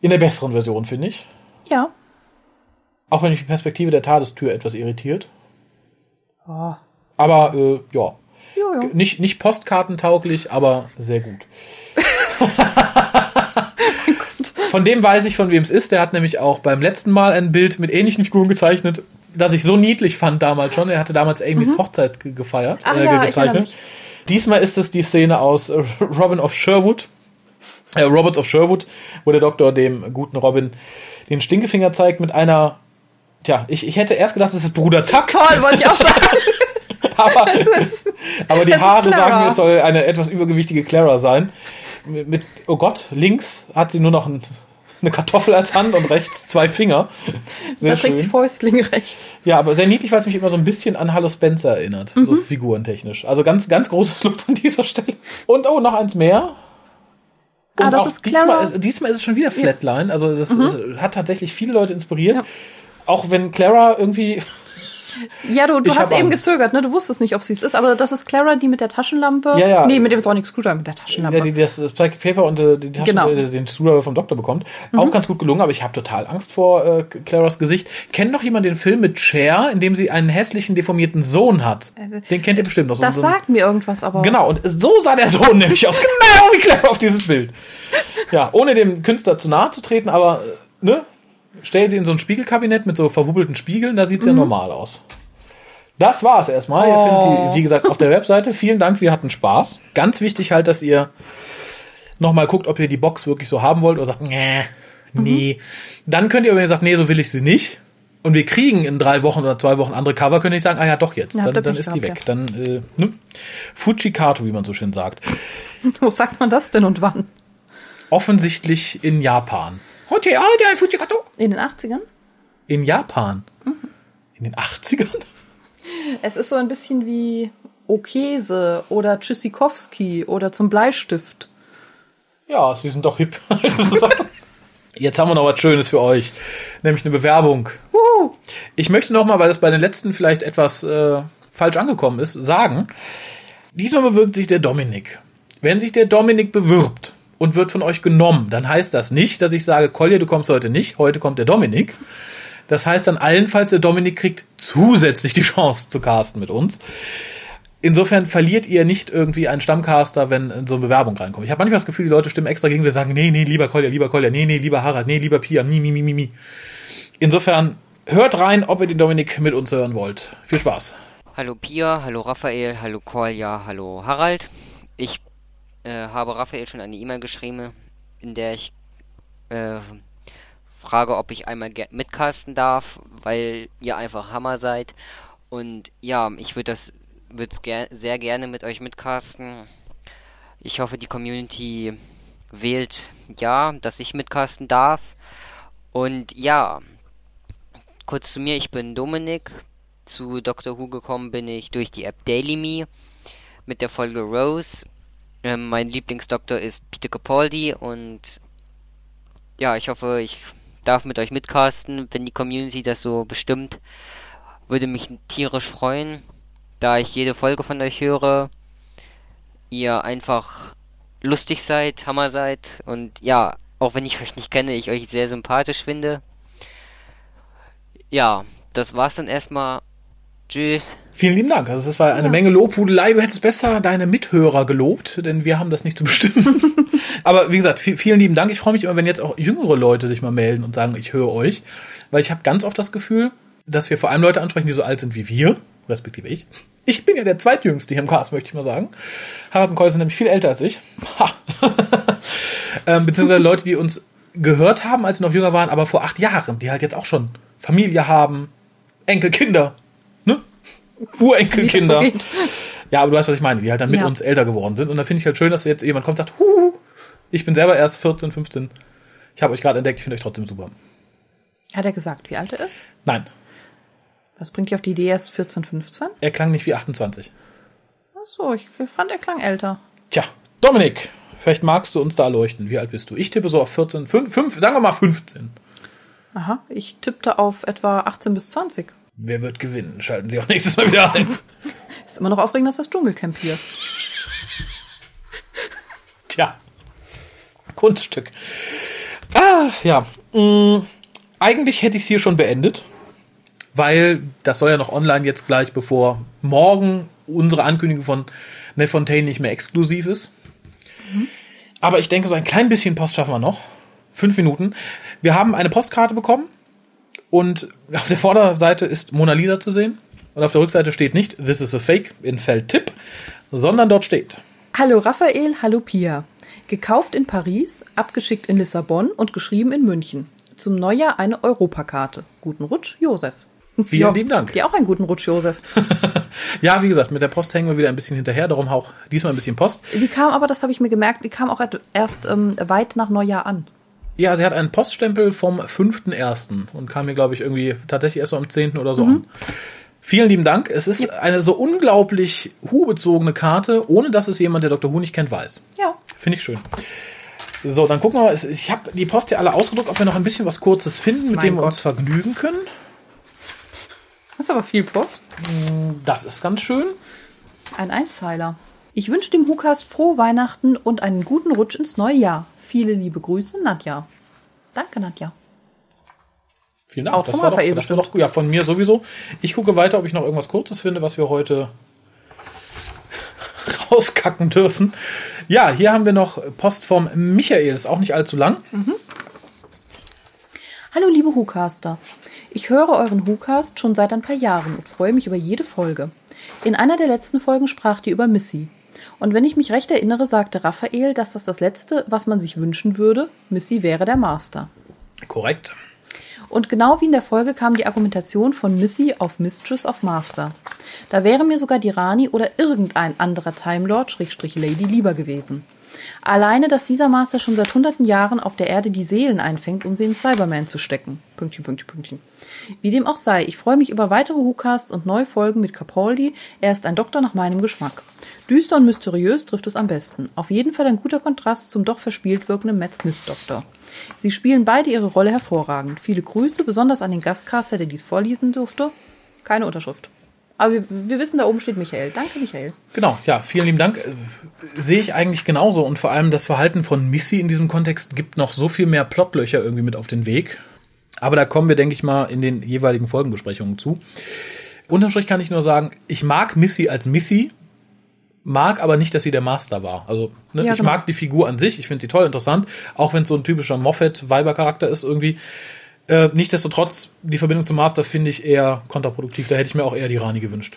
In der besseren Version, finde ich. Ja. Auch wenn mich die Perspektive der Tadestür etwas irritiert. Oh. Aber äh, ja, Jo, jo. nicht, nicht postkartentauglich, aber sehr gut. von dem weiß ich, von wem es ist. Der hat nämlich auch beim letzten Mal ein Bild mit ähnlichen Figuren gezeichnet, das ich so niedlich fand damals schon. Er hatte damals Amy's Hochzeit ge- gefeiert, Mhm. Ach äh, ja, mich. Diesmal ist es die Szene aus Robin of Sherwood, äh, Roberts of Sherwood, wo der Doktor dem guten Robin den Stinkefinger zeigt mit einer, tja, ich, ich hätte erst gedacht, es ist Bruder Tuck. Toll, wollte ich auch sagen. Aber, ist- aber die Haare sagen, es soll eine etwas übergewichtige Clara sein. Mit, mit, oh Gott, links hat sie nur noch ein, eine Kartoffel als Hand und rechts zwei Finger. Sehr da trägt sie schön. Fäustling rechts. Ja, aber sehr niedlich, weil es mich immer so ein bisschen an Hallo Spencer erinnert, so Mhm. figurentechnisch. Also ganz, ganz großes Lob an dieser Stelle. Und oh, noch eins mehr. Ah, Und das auch ist Clara. Diesmal, ist- diesmal ist es schon wieder Flatline. Also das ist, hat tatsächlich viele Leute inspiriert. Ja. Auch wenn Clara irgendwie Ja, du, du Ich hast eben Angst. gezögert, ne? Du wusstest nicht, ob sie es ist, aber das ist Clara, die mit der Taschenlampe. Ja, ja. Nee, mit dem Sonic Screwdriver, mit der Taschenlampe. Ja, die, das, das Psychic Paper und äh, die Taschen, Genau. Mhm. äh, den Screwdriver vom Doktor bekommt. Auch ganz gut gelungen, aber ich habe total Angst vor äh, Claras Gesicht. Kennt noch jemand den Film mit Cher, in dem sie einen hässlichen, deformierten Sohn hat? Den kennt ihr bestimmt noch. So- das so, sagt mir irgendwas, aber. Genau, und so sah der Sohn nämlich aus. Genau wie Clara auf diesem Bild. Ja, ohne dem Künstler zu nahe zu treten, aber, äh, ne? Stell sie in so ein Spiegelkabinett mit so verwubbelten Spiegeln, da sieht's ja normal aus. Das war's erstmal. Ihr findet die, wie gesagt, auf der Webseite. Vielen Dank, wir hatten Spaß. Ganz wichtig halt, dass ihr nochmal guckt, ob ihr die Box wirklich so haben wollt oder sagt, nee, nee. Dann könnt ihr, wenn ihr sagt, nee, so will ich sie nicht, und wir kriegen in drei Wochen oder zwei Wochen andere Cover, könnt ihr sagen, ah ja, doch jetzt. Ja, dann da dann ich ist die weg. Dann, äh, ne? Fujikato, wie man so schön sagt. Wo sagt man das denn und wann? Offensichtlich in Japan. Ah. In den 80ern? In Japan. In den 80ern? Es ist so ein bisschen wie Okese oder Tschüssikowski oder zum Bleistift. Ja, sie sind doch hip. Jetzt haben wir noch was Schönes für euch, nämlich eine Bewerbung. Uh, Ich möchte noch mal, weil das bei den letzten vielleicht etwas äh, falsch angekommen ist, sagen, diesmal bewirbt sich der Dominik. Wenn sich der Dominik bewirbt und wird von euch genommen, dann heißt das nicht, dass ich sage, Kolja, du kommst heute nicht, heute kommt der Dominik. Das heißt dann allenfalls, der Dominik kriegt zusätzlich die Chance zu casten mit uns. Insofern verliert ihr nicht irgendwie einen Stammcaster, wenn so eine Bewerbung reinkommt. Ich habe manchmal das Gefühl, die Leute stimmen extra gegen sie sagen, nee, nee, lieber Kolja, lieber Kolja, nee, nee, lieber Harald, nee, lieber Pia, mi, mi, mi, mi, mi. Insofern hört rein, ob ihr den Dominik mit uns hören wollt. Viel Spaß. Hallo Pia, hallo Raphael, hallo Kolja, hallo Harald. Ich äh, habe Raphael schon eine E-Mail geschrieben, in der ich äh, frage, ob ich einmal mitcasten darf, weil ihr einfach Hammer seid. Und ja, ich würde das würd's ger sehr gerne mit euch mitcasten. Ich hoffe, die Community wählt ja, dass ich mitcasten darf. Und ja, kurz zu mir, ich bin Dominik. Zu Doctor Who gekommen bin ich durch die App Daily Me mit der Folge Rose. Ähm, mein Lieblingsdoktor ist Peter Capaldi und ja, ich hoffe, ich darf mit euch mitcasten, wenn die Community das so bestimmt. Würde mich tierisch freuen, da ich jede Folge von euch höre. Ihr einfach lustig seid, Hammer seid und ja, auch wenn ich euch nicht kenne, ich euch sehr sympathisch finde. Ja, das war's dann erstmal. Tschüss. Vielen lieben Dank. Also das war eine Menge Lobhudelei. Du hättest besser deine Mithörer gelobt, denn wir haben das nicht zu bestimmen. Aber wie gesagt, vi- vielen lieben Dank. Ich freue mich immer, wenn jetzt auch jüngere Leute sich mal melden und sagen, ich höre euch. Weil ich habe ganz oft das Gefühl, dass wir vor allem Leute ansprechen, die so alt sind wie wir, respektive ich. Ich bin ja der zweitjüngste hier im Cast, möchte ich mal sagen. Harald und Cole sind nämlich viel älter als ich. Ha. ähm, beziehungsweise Leute, die uns gehört haben, als sie noch jünger waren, aber vor acht Jahren, die halt jetzt auch schon Familie haben, Enkelkinder, wie das Urenkelkinder. so. Ja, aber du weißt, was ich meine, die halt dann mit Ja. uns älter geworden sind. Und da finde ich halt schön, dass jetzt jemand kommt und sagt, Huhu, ich bin selber erst 14, 15. Ich habe euch gerade entdeckt, ich finde euch trotzdem super. Hat er gesagt, wie alt er ist? Nein, Was bringt dich auf die Idee, er ist 14, 15? er klang nicht wie 28. Ach so, ich fand, er klang älter. Tja, Dominik, vielleicht magst du uns da erleuchten. Wie alt bist du? Ich tippe so auf 14, 5, 5 sagen wir mal 15. Aha, ich tippte auf etwa 18 bis 20. Wer wird gewinnen? Schalten Sie auch nächstes Mal wieder ein. Ist immer noch aufregend, dass das Dschungelcamp hier. Tja, Kunststück. Ah, ja. Mm, eigentlich hätte ich es hier schon beendet, weil das soll ja noch online jetzt gleich, bevor morgen unsere Ankündigung von Nefontaine nicht mehr exklusiv ist. Aber ich denke, so ein klein bisschen Post schaffen wir noch. Fünf Minuten. Wir haben eine Postkarte bekommen und auf der Vorderseite ist Mona Lisa zu sehen und auf der Rückseite steht nicht This is a Fake in Feldtipp, sondern dort steht Hallo Raphael, hallo Pia. Gekauft in Paris, abgeschickt in Lissabon und geschrieben in München. Zum Neujahr eine Europakarte. Guten Rutsch, Josef. Vielen lieben Dank. Dir auch einen guten Rutsch, Josef. Ja, wie gesagt, mit der Post hängen wir wieder ein bisschen hinterher, darum auch diesmal ein bisschen Post. Die kam aber, das habe ich mir gemerkt, die kam auch erst ähm, weit nach Neujahr an. Ja, sie hat einen Poststempel vom 5.1. und kam mir, glaube ich, irgendwie tatsächlich erst so am 10. oder so an. Vielen lieben Dank. Es ist eine so unglaublich Hu-bezogene Karte, ohne dass es jemand, der Dr. Hu nicht kennt, weiß. Ja. Finde ich schön. So, dann gucken wir mal. Ich habe die Post hier alle ausgedruckt, ob wir noch ein bisschen was Kurzes finden, mit Mein dem wir Gott. uns vergnügen können. Das ist aber viel Post. Das ist ganz schön. Ein Einzeiler. Ich wünsche dem Hukas frohe Weihnachten und einen guten Rutsch ins neue Jahr. Viele liebe Grüße, Nadja. Danke, Nadja. Vielen Dank. Auch das von war doch, das war doch, ja, von mir sowieso. Ich gucke weiter, ob ich noch irgendwas Kurzes finde, was wir heute rauskacken dürfen. Ja, hier haben wir noch Post vom Michael, ist auch nicht allzu lang. Hallo liebe Hucaster. Ich höre euren Hucast schon seit ein paar Jahren und freue mich über jede Folge. In einer der letzten Folgen spracht ihr über Missy. Und wenn ich mich recht erinnere, sagte Raphael, dass das das Letzte, was man sich wünschen würde, Missy wäre der Master. Korrekt. Und genau wie in der Folge kam die Argumentation von Missy auf Mistress of Master. Da wäre mir sogar die Rani oder irgendein anderer Time Lord, Schrägstrich Lady, lieber gewesen. Alleine, dass dieser Master schon seit hunderten Jahren auf der Erde die Seelen einfängt, um sie in Cyberman zu stecken. Pünktchen, Pünktchen, Pünktchen. Wie dem auch sei, ich freue mich über weitere Whocasts und neue Folgen mit Capaldi. Er ist ein Doktor nach meinem Geschmack. Düster und mysteriös trifft es am besten. Auf jeden Fall ein guter Kontrast zum doch verspielt wirkenden Matt Smith Doktor. Sie spielen beide ihre Rolle hervorragend. Viele Grüße, besonders an den Gastcaster, der dies vorlesen durfte. Keine Unterschrift. Aber wir, wir wissen, da oben steht Michael. Danke, Michael. Genau, ja, vielen lieben Dank. Sehe ich eigentlich genauso. Und vor allem das Verhalten von Missy in diesem Kontext gibt noch so viel mehr Plotlöcher irgendwie mit auf den Weg. Aber da kommen wir, denke ich mal, in den jeweiligen Folgenbesprechungen zu. Unterm Strich kann ich nur sagen, ich mag Missy als Missy, mag aber nicht, dass sie der Master war. Also ne, Ja, ich genau. mag die Figur an sich, ich finde sie toll, interessant, auch wenn es so ein typischer Moffat-Weiber-Charakter ist irgendwie. Äh, nichtsdestotrotz, die Verbindung zum Master finde ich eher kontraproduktiv. Da hätte ich mir auch eher die Rani gewünscht.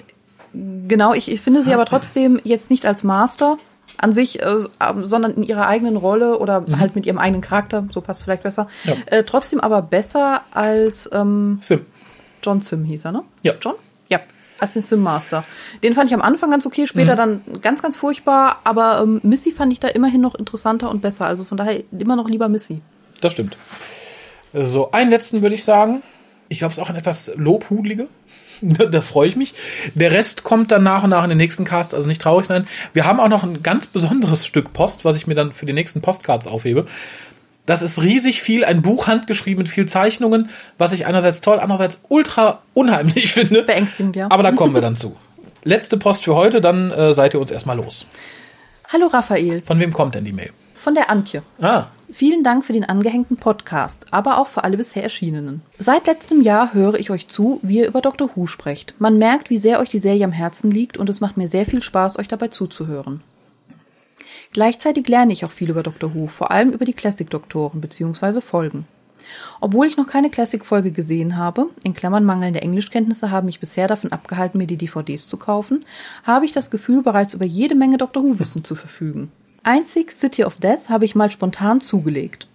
Genau, ich, ich finde sie aber trotzdem jetzt nicht als Master an sich, äh, sondern in ihrer eigenen Rolle oder halt mit ihrem eigenen Charakter, so passt vielleicht besser. Ja. Äh, trotzdem aber besser als ähm, Sim. John Sim hieß er, ne? Ja. John? Ja. Als den Sim Master. Den fand ich am Anfang ganz okay, später dann ganz, ganz furchtbar, aber ähm, Missy fand ich da immerhin noch interessanter und besser. Also von daher immer noch lieber Missy. Das stimmt. So, einen letzten würde ich sagen. Ich glaube, es ist auch ein etwas lobhudelige. Da, da freue ich mich. Der Rest kommt dann nach und nach in den nächsten Cast, also nicht traurig sein. Wir haben auch noch ein ganz besonderes Stück Post, was ich mir dann für die nächsten Postcards aufhebe. Das ist riesig viel, ein Buch handgeschrieben mit viel Zeichnungen, was ich einerseits toll, andererseits ultra unheimlich finde. Beängstigend, ja. Aber da kommen wir dann zu. Letzte Post für heute, dann äh, seid ihr uns erstmal los. Hallo Raphael, Von wem kommt denn die Mail? von der Antje. Ah, Vielen Dank für den angehängten Podcast, aber auch für alle bisher erschienenen. Seit letztem Jahr höre ich euch zu, wie ihr über Dr. Who sprecht. Man merkt, wie sehr euch die Serie am Herzen liegt und es macht mir sehr viel Spaß, euch dabei zuzuhören. Gleichzeitig lerne ich auch viel über Dr. Who, vor allem über die Classic-Doktoren bzw. Folgen. Obwohl ich noch keine Classic-Folge gesehen habe, in Klammern mangelnde Englischkenntnisse haben mich bisher davon abgehalten, mir die DVDs zu kaufen, habe ich das Gefühl, bereits über jede Menge Dr. Who-Wissen zu verfügen. Einzig City of Death habe ich mal spontan zugelegt.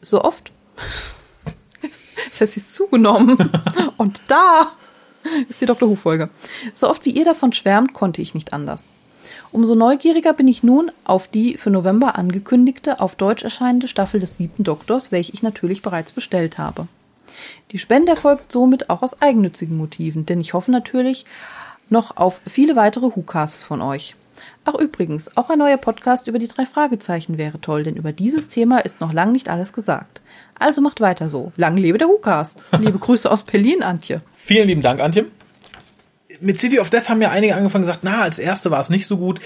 So oft. Das heißt, sie ist zugenommen. Und da ist die Dr. Who-Folge. So oft wie ihr davon schwärmt, konnte ich nicht anders. Umso neugieriger bin ich nun auf die für November angekündigte, auf Deutsch erscheinende Staffel des siebten Doktors, welche ich natürlich bereits bestellt habe. Die Spende erfolgt somit auch aus eigennützigen Motiven, denn ich hoffe natürlich noch auf viele weitere Whocasts von euch. Ach übrigens, auch ein neuer Podcast über die drei Fragezeichen wäre toll, denn über dieses Thema ist noch lang nicht alles gesagt. Also macht weiter so. Lang lebe der Whocast. Liebe Grüße aus Berlin, Antje. Vielen lieben Dank, Antje. Mit City of Death haben ja einige angefangen gesagt, na, als erste war es nicht so gut.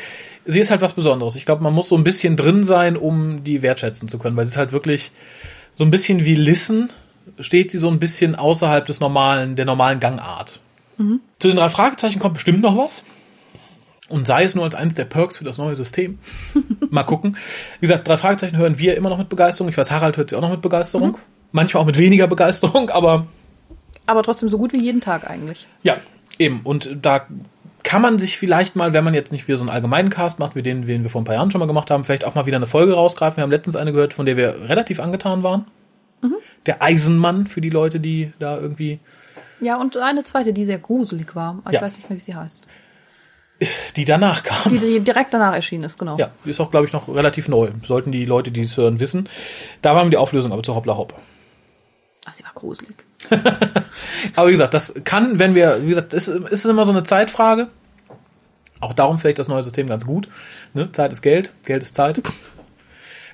Sie ist halt was Besonderes. Ich glaube, man muss so ein bisschen drin sein, um die wertschätzen zu können, weil sie ist halt wirklich so ein bisschen wie Listen, steht sie so ein bisschen außerhalb des normalen, der normalen Gangart. Zu den drei Fragezeichen kommt bestimmt noch was. Und sei es nur als eines der Perks für das neue System. Mal gucken. Wie gesagt, drei Fragezeichen hören wir immer noch mit Begeisterung. Ich weiß, Harald hört sie auch noch mit Begeisterung. Manchmal auch mit weniger Begeisterung, aber Aber trotzdem so gut wie jeden Tag eigentlich. ja, eben. Und da kann man sich vielleicht mal, wenn man jetzt nicht wieder so einen allgemeinen Cast macht, wie den, den wir vor ein paar Jahren schon mal gemacht haben, vielleicht auch mal wieder eine Folge rausgreifen. Wir haben letztens eine gehört, von der wir relativ angetan waren. Der Eisenmann für die Leute, die da irgendwie, Ja, und eine zweite, die sehr gruselig war. Aber Ja. Ich weiß nicht mehr, wie sie heißt. Die danach kam. Die, die direkt danach erschienen ist, genau. ja, die ist auch, glaube ich, noch relativ neu. Sollten die Leute, die es hören, wissen. Da waren die Auflösung aber zu Hoppla Hopp. Ach, sie war gruselig. Aber wie gesagt, das kann, wenn wir, wie gesagt, es ist immer so eine Zeitfrage. Auch darum vielleicht das neue System ganz gut. Ne? Zeit ist Geld, Geld ist Zeit.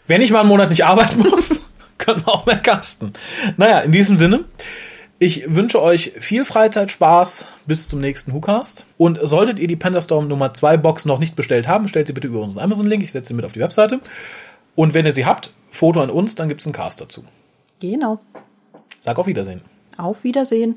Wenn ich mal einen Monat nicht arbeiten muss, können wir auch mehr casten. Naja, in diesem Sinne, ich wünsche euch viel Freizeit, Spaß bis zum nächsten WhoCast. Und solltet ihr die Pandastorm Nummer 2 Box noch nicht bestellt haben, stellt sie bitte über unseren Amazon-Link. Ich setze sie mit auf die Webseite. Und wenn ihr sie habt, Foto an uns, dann gibt es einen Cast dazu. Genau. Sag auf Wiedersehen. Auf Wiedersehen.